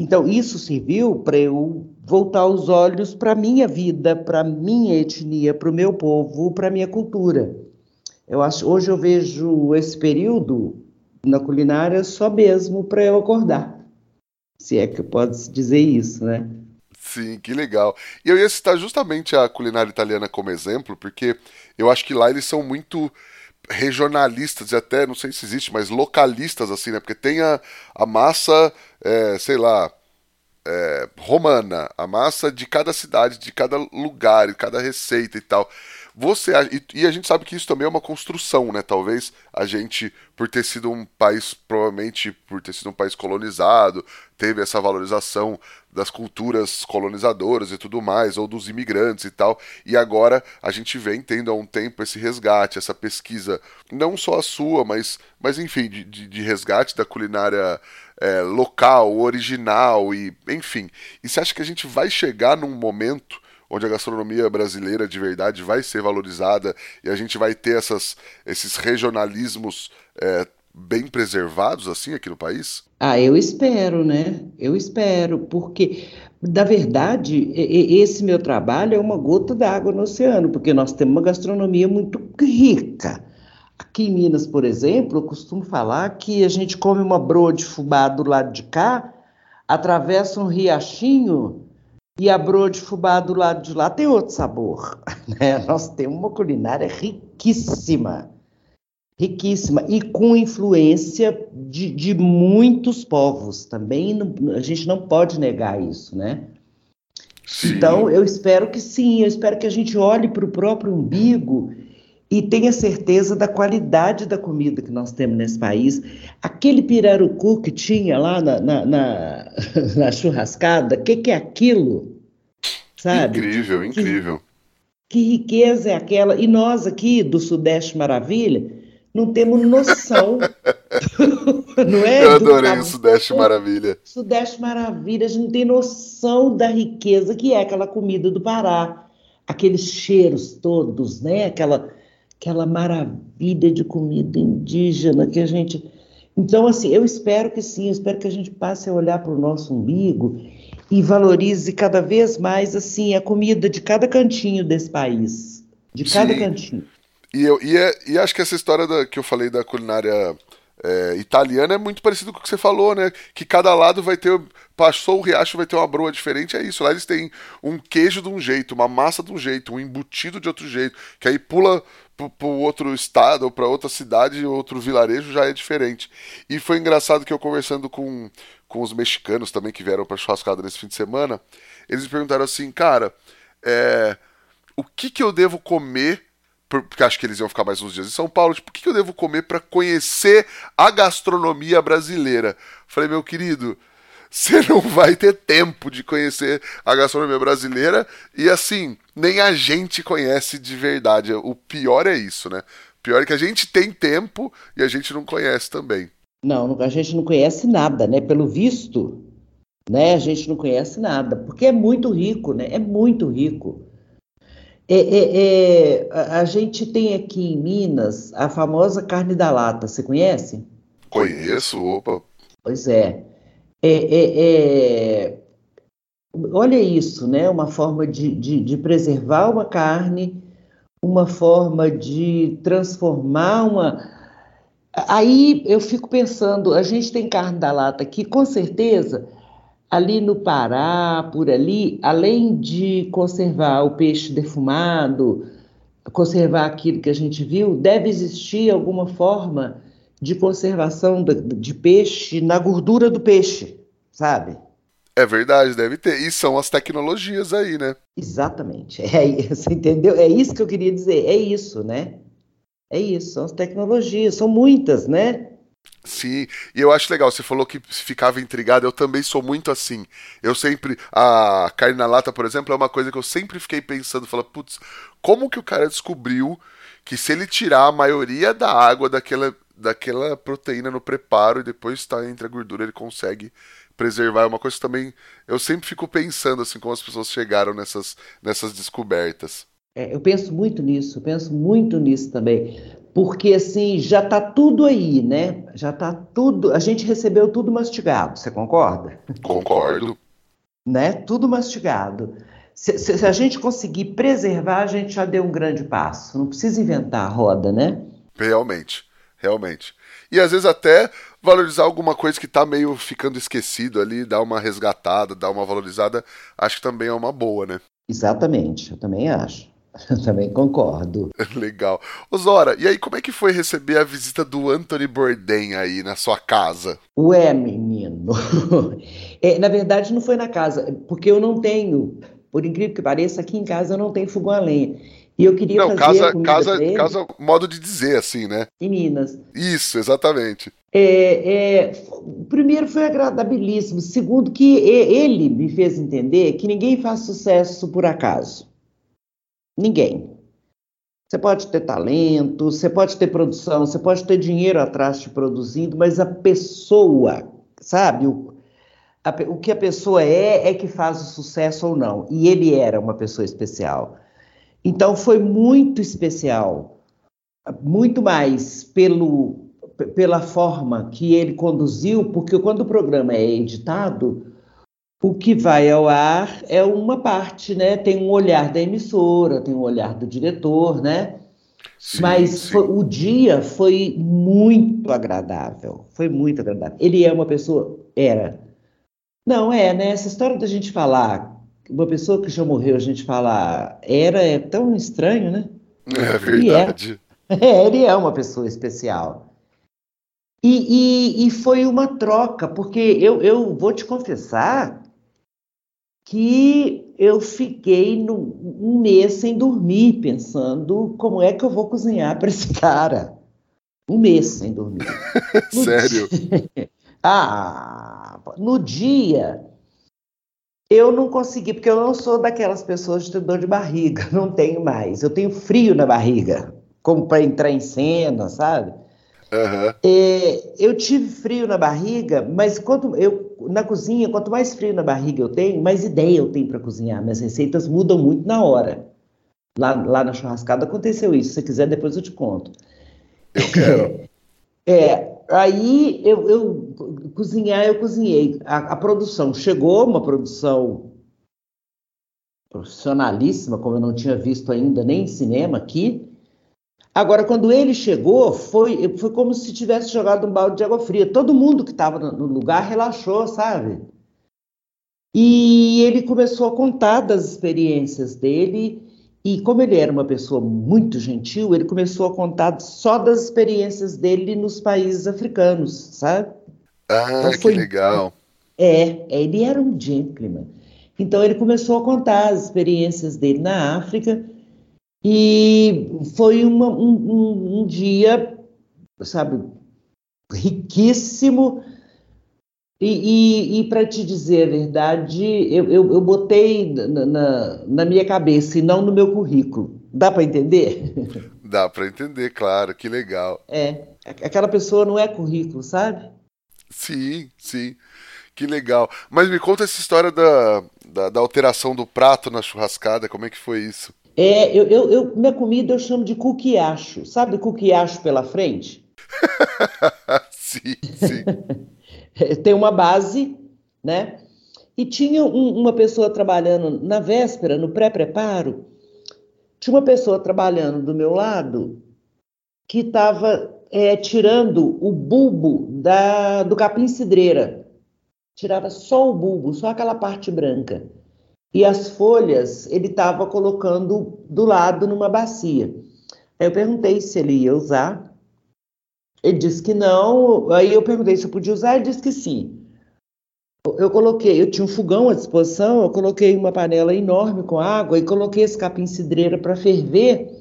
Então, isso serviu para eu voltar os olhos para a minha vida, para a minha etnia, para o meu povo, para a minha cultura. Eu acho, hoje eu vejo esse período na culinária só mesmo para eu acordar. Se é que pode dizer isso, né? Sim, que legal. E eu ia citar justamente a culinária italiana como exemplo, porque eu acho que lá eles são muito regionalistas e até, não sei se existe, mas localistas, assim, né? Porque tem a, a massa, é, sei lá, é, romana, a massa de cada cidade, de cada lugar, de cada receita e tal. Você e, e, a gente sabe que isso também é uma construção, né? Talvez a gente, por ter sido um país, provavelmente por ter sido um país colonizado, teve essa valorização das culturas colonizadoras e tudo mais, ou dos imigrantes e tal. E agora a gente vem tendo há um tempo esse resgate, essa pesquisa, não só a sua, mas, mas enfim, de, de, resgate da culinária é, local, original e enfim. E você acha que a gente vai chegar num momento onde a gastronomia brasileira de verdade vai ser valorizada e a gente vai ter essas, esses regionalismos é, bem preservados assim aqui no país? Ah, eu espero, né? Eu espero, porque, na verdade, esse meu trabalho é uma gota d'água no oceano, porque nós temos uma gastronomia muito rica. Aqui em Minas, por exemplo, eu costumo falar que a gente come uma broa de fubá do lado de cá, atravessa um riachinho e a broa de fubá do lado de lá tem outro sabor. *laughs* Né? Nós temos uma culinária riquíssima, riquíssima, e com influência de, de muitos povos. Também não, a gente não pode negar isso, né? Sim. Então, eu espero que sim, eu espero que a gente olhe para o próprio umbigo e tenha certeza da qualidade da comida que nós temos nesse país. Aquele pirarucu que tinha lá na, na, na, *laughs* na churrascada, o que, que é aquilo? Sabe? Incrível, incrível. Que, que riqueza é aquela? E nós aqui do Sudeste Maravilha não temos noção. *laughs* não é? Eu adorei o Sudeste Maravilha. Sudeste Maravilha, a gente não tem noção da riqueza que é aquela comida do Pará. Aqueles cheiros todos, né? Aquela aquela maravilha de comida indígena que a gente. Então, assim, eu espero que sim, eu espero que a gente passe a olhar para o nosso umbigo e valorize cada vez mais assim a comida de cada cantinho desse país, de cada sim. cantinho. E, eu, e, é, e acho que essa história da, que eu falei da culinária É, italiana é muito parecido com o que você falou, né? Que cada lado vai ter. Passou o riacho, vai ter uma broa diferente. É isso. Lá eles têm um queijo de um jeito, uma massa de um jeito, um embutido de outro jeito. Que aí pula para outro estado ou para outra cidade, outro vilarejo já é diferente. E foi engraçado que eu conversando com, com os mexicanos também que vieram para churrascada nesse fim de semana, eles me perguntaram assim, cara, é, o que que eu devo comer porque acho que eles iam ficar mais uns dias em São Paulo. Tipo, o que eu devo comer para conhecer a gastronomia brasileira? Falei, meu querido, você não vai ter tempo de conhecer a gastronomia brasileira e assim, nem a gente conhece de verdade. O pior é isso, né? O pior é que a gente tem tempo e a gente não conhece também. Não, a gente não conhece nada, né? Pelo visto, né? A gente não conhece nada, porque é muito rico, né? É muito rico. É, é, é, a gente tem aqui em Minas a famosa carne da lata, você conhece? Conheço, opa. Pois é. É, é, é olha isso, né? Uma forma de, de, de, preservar uma carne, uma forma de transformar uma. Aí eu fico pensando, a gente tem carne da lata aqui, com certeza ali no Pará, por ali, além de conservar o peixe defumado, conservar aquilo que a gente viu, deve existir alguma forma de conservação de, de peixe na gordura do peixe, sabe? É verdade, deve ter. E são as tecnologias aí, né? Exatamente. *laughs* É isso, entendeu? É isso que eu queria dizer. É isso, né? É isso, são as tecnologias, são muitas, né? Sim, e eu acho legal, você falou que ficava intrigado, eu também sou muito assim. Eu sempre. A carne na lata, por exemplo, é uma coisa que eu sempre fiquei pensando, fala, putz, como que o cara descobriu que se ele tirar a maioria da água daquela, daquela proteína no preparo e depois está entre a gordura, ele consegue preservar? É uma coisa que também eu sempre fico pensando assim como as pessoas chegaram nessas, nessas descobertas. É, eu penso muito nisso, penso muito nisso também, porque assim já está tudo aí, né? Já está tudo, a gente recebeu tudo mastigado, você concorda? Concordo. Né? Tudo mastigado. Se, se, se, a gente conseguir preservar, a gente já deu um grande passo. Não precisa inventar a roda, né? Realmente, realmente. E às vezes até valorizar alguma coisa que está meio ficando esquecido ali, dar uma resgatada, dar uma valorizada, acho que também é uma boa, né? Exatamente, eu também acho. *laughs* Eu também concordo. *laughs* Legal. Osora, e aí como é que foi receber a visita do Anthony Bourdain aí na sua casa? Ué, menino. *laughs* É, na verdade, não foi na casa, porque eu não tenho, por incrível que pareça, aqui em casa eu não tenho fogão a lenha. E eu queria não, fazer casa, casa, casa, modo de dizer, assim, né? Em Minas. Isso, exatamente. É, é, primeiro foi agradabilíssimo. Segundo, que ele me fez entender que ninguém faz sucesso por acaso. Ninguém. Você pode ter talento, você pode ter produção, você pode ter dinheiro atrás te produzindo, mas a pessoa, sabe? O, a, o que a pessoa é, é que faz o sucesso ou não. E ele era uma pessoa especial. Então foi muito especial, muito mais pelo, pela forma que ele conduziu, porque quando o programa é editado, o que vai ao ar é uma parte, né? Tem um olhar da emissora, tem um olhar do diretor, né? Sim, Mas sim. Foi, o dia foi muito agradável, foi muito agradável. Ele é uma pessoa, era. Não, é, né? Essa história da gente falar, uma pessoa que já morreu, a gente falar era, é tão estranho, né? É verdade. Ele é, *laughs* é ele é uma pessoa especial. E, e, e, foi uma troca, porque eu, eu vou te confessar que eu fiquei no, um mês sem dormir, pensando como é que eu vou cozinhar para esse cara. Um mês sem dormir. *laughs* Sério? Dia... *laughs* ah, no dia eu não consegui, porque eu não sou daquelas pessoas de dor de barriga, *laughs* não tenho mais. Eu tenho frio na barriga, como para entrar em cena, sabe? Uhum. É, eu tive frio na barriga, mas quanto eu na cozinha, quanto mais frio na barriga eu tenho, mais ideia eu tenho para cozinhar. Minhas receitas mudam muito na hora. Lá, lá na churrascada aconteceu isso. Se você quiser, depois eu te conto. Eu quero. *laughs* É, aí eu, eu cozinhar, eu cozinhei. A, a produção chegou, uma produção profissionalíssima, como eu não tinha visto ainda nem em cinema aqui. Agora, quando ele chegou, foi, foi como se tivesse jogado um balde de água fria. Todo mundo que estava no lugar relaxou, sabe? E ele começou a contar das experiências dele. E como ele era uma pessoa muito gentil, ele começou a contar só das experiências dele nos países africanos, sabe? Ah, então, foi... que legal. É, ele era um gentleman. Então ele começou a contar as experiências dele na África e foi uma, um, um, dia, sabe, riquíssimo. E, e, e para te dizer a verdade, eu, eu, eu botei na, na, na, minha cabeça e não no meu currículo. Dá para entender? *laughs* Dá para entender, claro, que legal. É, aquela pessoa não é currículo, sabe? Sim, sim. Que legal. Mas me conta essa história da, da, da alteração do prato na churrascada, como é que foi isso? É, eu, eu, eu, minha comida eu chamo de cuquiacho. Sabe cuquiacho pela frente? *laughs* sim, sim. *laughs* *laughs* Tem uma base, né? E tinha um, uma pessoa trabalhando na véspera, no pré-preparo, tinha uma pessoa trabalhando do meu lado que estava é, tirando o bulbo da, do capim-cidreira. Tirava só o bulbo, só aquela parte branca e as folhas ele estava colocando do lado numa bacia. Aí eu perguntei se ele ia usar. Ele disse que não. Aí eu perguntei se eu podia usar. Ele disse que sim. Eu coloquei, eu tinha um fogão à disposição, eu coloquei uma panela enorme com água e coloquei esse capim cidreira para ferver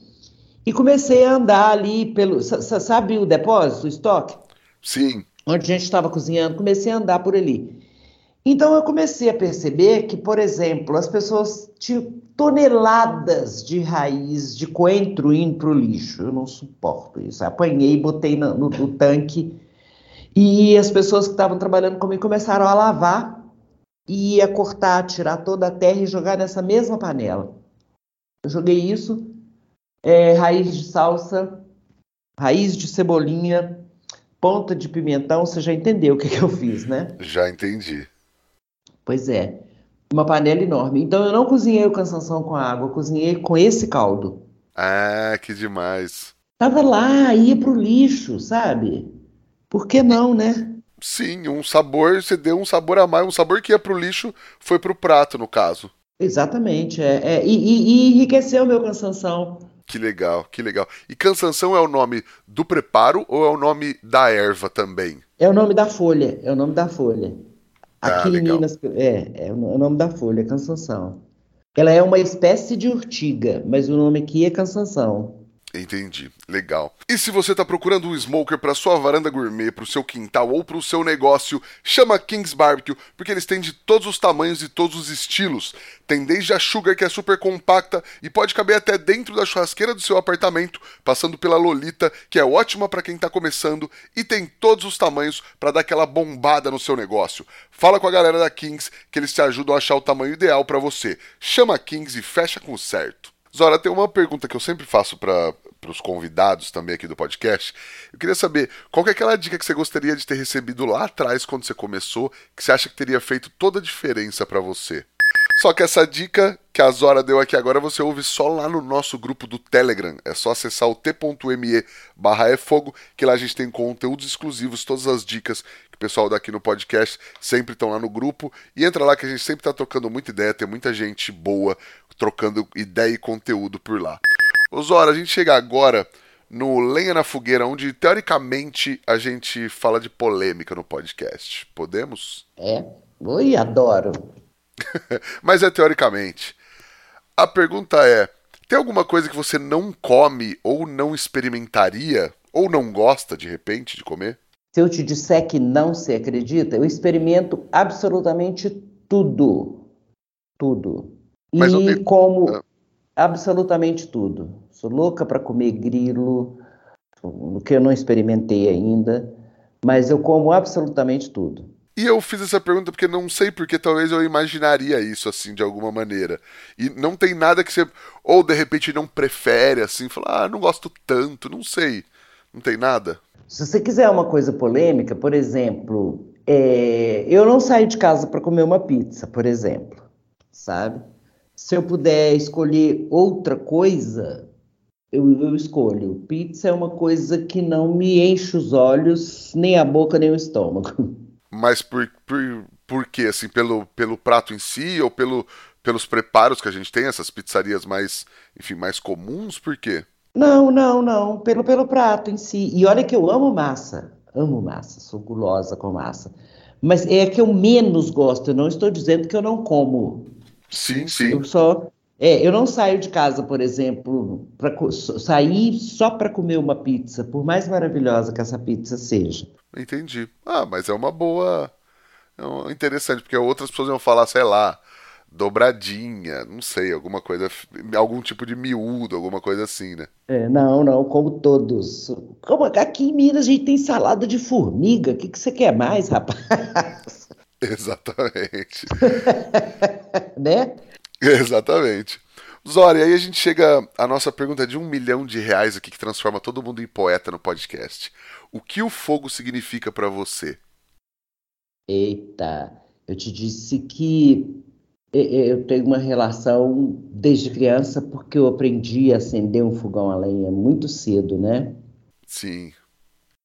e comecei a andar ali pelo. Sabe o depósito, o estoque? Sim. Onde a gente estava cozinhando, comecei a andar por ali. Então eu comecei a perceber que, por exemplo, as pessoas tinham toneladas de raiz de coentro indo para o lixo. Eu não suporto isso. Apanhei, botei no, no, no tanque e as pessoas que estavam trabalhando comigo começaram a lavar e ia cortar, tirar toda a terra e jogar nessa mesma panela. Eu joguei isso, é, raiz de salsa, raiz de cebolinha, ponta de pimentão. Você já entendeu o que, que eu fiz, né? Já entendi. Pois é, uma panela enorme. Então eu não cozinhei o cansanção com água, eu cozinhei com esse caldo. Ah, que demais. Tava lá, ia pro lixo, sabe? Por que não, né? Sim, um sabor, você deu um sabor a mais, um sabor que ia pro lixo foi pro prato, no caso. Exatamente, é, é e, e, e enriqueceu o meu cansanção. Que legal, que legal. E cansanção é o nome do preparo ou é o nome da erva também? É o nome da folha, é o nome da folha. Aqui ah, em Minas, é, é o nome da folha, cansanção. Ela é uma espécie de urtiga, mas o nome aqui é cansanção. Entendi, legal. E se você está procurando um smoker para sua varanda gourmet, para o seu quintal ou para o seu negócio, chama Kings Barbecue, porque eles têm de todos os tamanhos e todos os estilos. Tem desde a Sugar, que é super compacta e pode caber até dentro da churrasqueira do seu apartamento, passando pela Lolita, que é ótima para quem está começando, e tem todos os tamanhos para dar aquela bombada no seu negócio. Fala com a galera da Kings que eles te ajudam a achar o tamanho ideal para você. Chama Kings e fecha com o certo. Zora, tem uma pergunta que eu sempre faço para os convidados também aqui do podcast. Eu queria saber qual é aquela dica que você gostaria de ter recebido lá atrás quando você começou, que você acha que teria feito toda a diferença para você. Só que essa dica que a Zora deu aqui agora você ouve só lá no nosso grupo do Telegram. É só acessar o t.me barra fogo, que lá a gente tem conteúdos exclusivos, todas as dicas que o pessoal daqui no podcast sempre estão lá no grupo. E entra lá que a gente sempre está trocando muita ideia, tem muita gente boa trocando ideia e conteúdo por lá. Ô Zora, a gente chega agora no Lenha na Fogueira, onde teoricamente a gente fala de polêmica no podcast. Podemos? É. Oi, adoro. *laughs* Mas é teoricamente. A pergunta é: tem alguma coisa que você não come ou não experimentaria ou não gosta de repente de comer? Se eu te disser que não se acredita, eu experimento absolutamente tudo. Tudo. Mas e tenho... como ah. absolutamente tudo. Sou louca para comer grilo, o que eu não experimentei ainda, mas eu como absolutamente tudo. E eu fiz essa pergunta porque não sei porque talvez eu imaginaria isso assim de alguma maneira. E não tem nada que você ou de repente não prefere assim, falar, ah, não gosto tanto, não sei. Não tem nada. Se você quiser uma coisa polêmica, por exemplo, é... eu não saio de casa para comer uma pizza, por exemplo, sabe? Se eu puder escolher outra coisa, eu, eu, escolho. Pizza é uma coisa que não me enche os olhos, nem a boca, nem o estômago. *laughs* Mas por, por, por quê? Assim, pelo, pelo prato em si ou pelo, pelos preparos que a gente tem, essas pizzarias mais, enfim, mais comuns? Por quê? Não, não, não. Pelo, pelo prato em si. E olha que eu amo massa. Amo massa, sou gulosa com massa. Mas é a que eu menos gosto. Eu não estou dizendo que eu não como. Sim, sim. Eu só é, eu não saio de casa, por exemplo, para sair só para comer uma pizza, por mais maravilhosa que essa pizza seja. Entendi. Ah, mas é uma boa. É interessante, porque outras pessoas iam falar, sei lá, dobradinha, não sei, alguma coisa, algum tipo de miúdo, alguma coisa assim, né? É, não, não, como todos. Como aqui em Minas a gente tem salada de formiga, o que, que você quer mais, rapaz? *laughs* Exatamente. *laughs* né? *laughs* Exatamente. Zória, aí a gente chega à nossa pergunta de um milhão de reais aqui que transforma todo mundo em poeta no podcast. O que o fogo significa para você? Eita, eu te disse que eu tenho uma relação desde criança porque eu aprendi a acender um fogão a lenha muito cedo, né? Sim.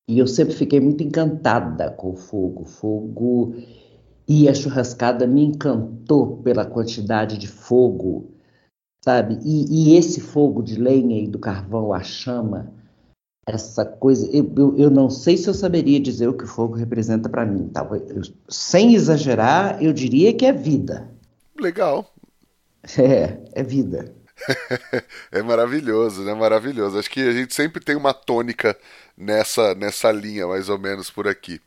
E eu sempre fiquei muito encantada com o fogo. Fogo e a churrascada me encantou pela quantidade de fogo, sabe? E, e esse fogo de lenha e do carvão, a chama, essa coisa. Eu, eu, eu, não sei se eu saberia dizer o que o fogo representa para mim. Tá? Eu, sem exagerar, eu diria que é vida. Legal. É, é vida. *laughs* é maravilhoso, né? Maravilhoso. Acho que a gente sempre tem uma tônica nessa, nessa linha, mais ou menos por aqui.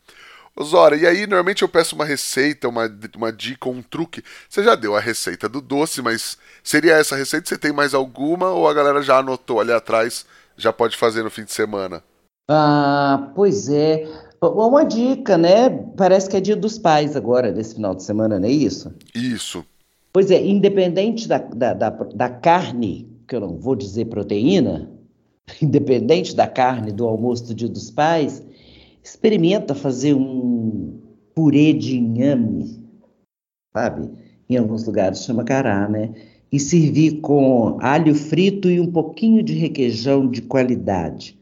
Zora, e aí normalmente eu peço uma receita, uma, uma dica, um truque. Você já deu a receita do doce, mas seria essa receita? Você tem mais alguma ou a galera já anotou ali atrás, já pode fazer no fim de semana? Ah, pois é. Uma dica, né? Parece que é dia dos pais agora, nesse final de semana, não é isso? Isso. Pois é, independente da, da, da, da carne, que eu não vou dizer proteína, *laughs* independente da carne do almoço do dia dos pais, Experimenta fazer um purê de inhame, sabe? Em alguns lugares chama cará, né? E servir com alho frito e um pouquinho de requeijão de qualidade.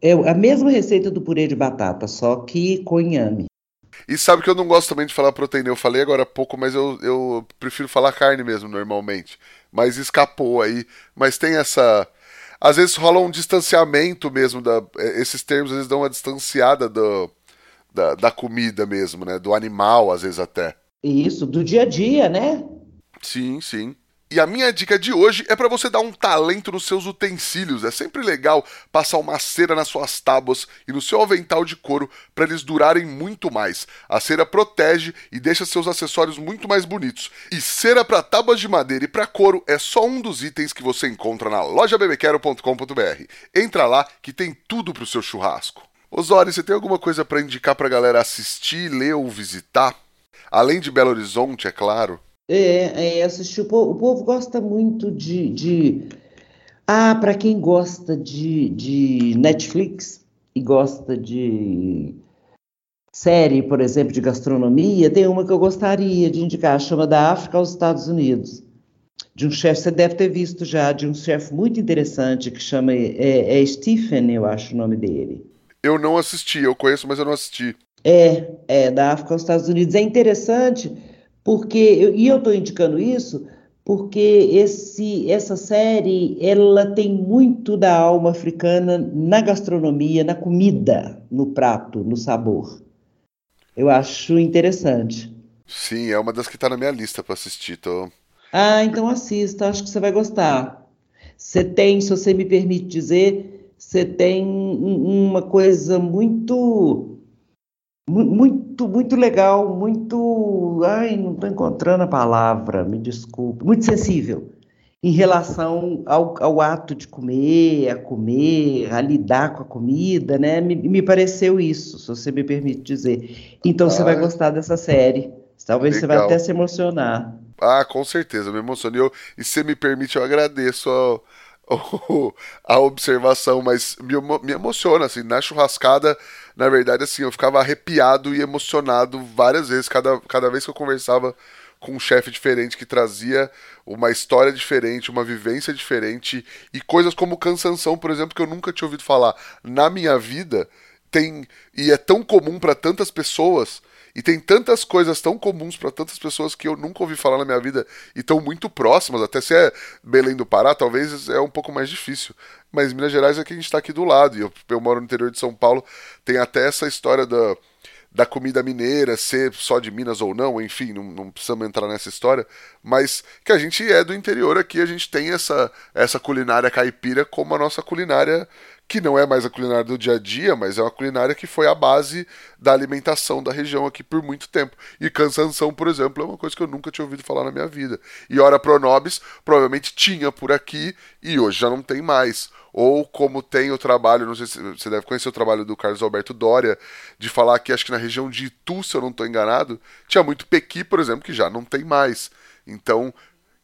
É a mesma receita do purê de batata, só que com inhame. E sabe que eu não gosto também de falar proteína. Eu falei agora há pouco, mas eu, eu prefiro falar carne mesmo, normalmente. Mas escapou aí. Mas tem essa às vezes rola um distanciamento mesmo da é, esses termos às vezes dão uma distanciada do, da, da comida mesmo, né, do animal às vezes até. Isso, do dia a dia, né? Sim, sim. E a minha dica de hoje é para você dar um talento nos seus utensílios. É sempre legal passar uma cera nas suas tábuas e no seu avental de couro para eles durarem muito mais. A cera protege e deixa seus acessórios muito mais bonitos. E cera para tábuas de madeira e para couro é só um dos itens que você encontra na lojabebequero.com.br. Entra lá que tem tudo para o seu churrasco. Osório, você tem alguma coisa para indicar para a galera assistir, ler ou visitar? Além de Belo Horizonte, é claro. É, é assistir. O povo, o povo gosta muito de. de... Ah, para quem gosta de, de Netflix e gosta de série, por exemplo, de gastronomia, tem uma que eu gostaria de indicar, chama Da África aos Estados Unidos. De um chefe, você deve ter visto já, de um chefe muito interessante que chama. É, é Stephen, eu acho o nome dele. Eu não assisti, eu conheço, mas eu não assisti. É, é, da África aos Estados Unidos. É interessante porque, e eu estou indicando isso porque esse, essa série ela tem muito da alma africana na gastronomia, na comida, no prato, no sabor. Eu acho interessante. Sim, é uma das que está na minha lista para assistir. Tô... Ah, então assista, acho que você vai gostar. Você tem, se você me permite dizer, você tem uma coisa muito muito, muito legal, muito. Ai, não estou encontrando a palavra, me desculpe. Muito sensível em relação ao, ao, ato de comer, a comer, a lidar com a comida, né? Me, me pareceu isso, se você me permite dizer. Então ah, você vai gostar dessa série. Talvez legal. você vai até se emocionar. Ah, com certeza, me emocionei. Eu, e se me permite, eu agradeço ao, *laughs* a observação, mas me, me emociona, assim, na churrascada, na verdade, assim, eu ficava arrepiado e emocionado várias vezes, cada, cada vez que eu conversava com um chefe diferente que trazia uma história diferente, uma vivência diferente e coisas como cansanção, por exemplo, que eu nunca tinha ouvido falar. Na minha vida, tem e é tão comum para tantas pessoas e tem tantas coisas tão comuns para tantas pessoas que eu nunca ouvi falar na minha vida e estão muito próximas, até se é Belém do Pará, talvez é um pouco mais difícil. Mas Minas Gerais é que a gente está aqui do lado, e eu, eu moro no interior de São Paulo, tem até essa história da da comida mineira, ser só de Minas ou não, enfim, não, não, precisamos entrar nessa história, mas que a gente é do interior aqui, a gente tem essa, essa culinária caipira como a nossa culinária, que não é mais a culinária do dia a dia, mas é uma culinária que foi a base da alimentação da região aqui por muito tempo. E cansanção, por exemplo, é uma coisa que eu nunca tinha ouvido falar na minha vida. E Ora Pronobis provavelmente tinha por aqui e hoje já não tem mais ou como tem o trabalho, não sei se você deve conhecer o trabalho do Carlos Alberto Doria, de falar que acho que na região de Itu, se eu não estou enganado, tinha muito pequi, por exemplo, que já não tem mais. Então,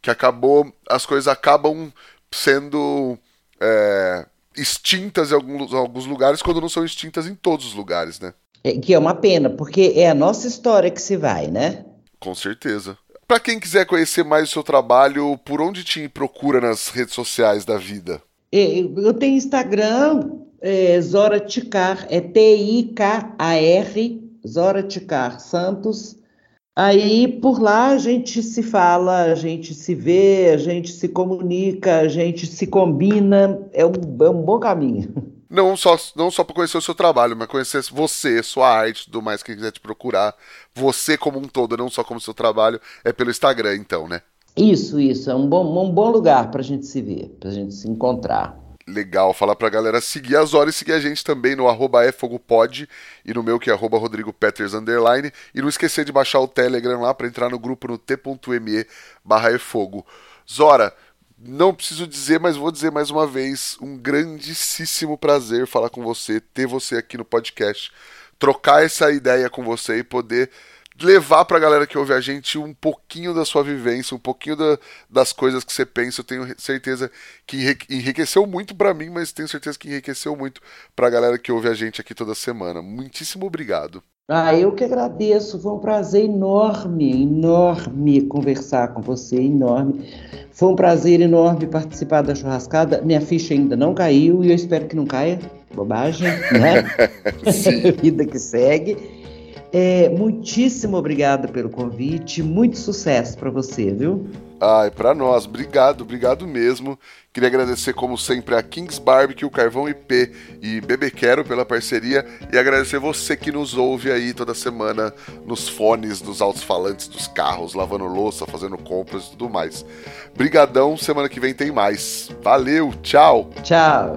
que acabou, as coisas acabam sendo é, extintas em alguns, alguns lugares quando não são extintas em todos os lugares, né? É, que é uma pena, porque é a nossa história que se vai, né? Com certeza. Para quem quiser conhecer mais o seu trabalho, por onde te procura nas redes sociais da vida? É, eu tenho Instagram, é, Zora Ticar, é T-I-K-A-R, Zora Ticar Santos. Aí por lá a gente se fala, a gente se vê, a gente se comunica, a gente se combina. É um, é um bom caminho. Não só, não só para conhecer o seu trabalho, mas conhecer você, sua arte, tudo mais, quem quiser te procurar. Você como um todo, não só como seu trabalho, é pelo Instagram, então, né? Isso, isso. É um bom, um bom lugar para a gente se ver, para a gente se encontrar. Legal, falar pra galera seguir as horas e seguir a gente também no arroba efogopod e no meu que é arroba Rodrigo Peters underline. E não esquecer de baixar o Telegram lá para entrar no grupo no t.me barra efogo. Zora, não preciso dizer, mas vou dizer mais uma vez, um grandíssimo prazer falar com você, ter você aqui no podcast, trocar essa ideia com você e poder levar pra galera que ouve a gente um pouquinho da sua vivência, um pouquinho da, das coisas que você pensa. Eu tenho certeza que enriqueceu muito para mim, mas tenho certeza que enriqueceu muito pra galera que ouve a gente aqui toda semana. Muitíssimo obrigado. Ah, eu que agradeço. Foi um prazer enorme, enorme conversar com você, enorme. Foi um prazer enorme participar da churrascada. Minha ficha ainda não caiu e eu espero que não caia. Bobagem, né? *laughs* *laughs* Vida que segue. É, muitíssimo obrigada pelo convite, muito sucesso para você, viu? Ai, para nós, obrigado, obrigado mesmo. Queria agradecer, como sempre, a Kings Barbecue, Carvão IP e Bebê Quero pela parceria e agradecer você que nos ouve aí toda semana nos fones, nos altos-falantes dos carros, lavando louça, fazendo compras e tudo mais. Brigadão, semana que vem tem mais. Valeu, tchau! Tchau!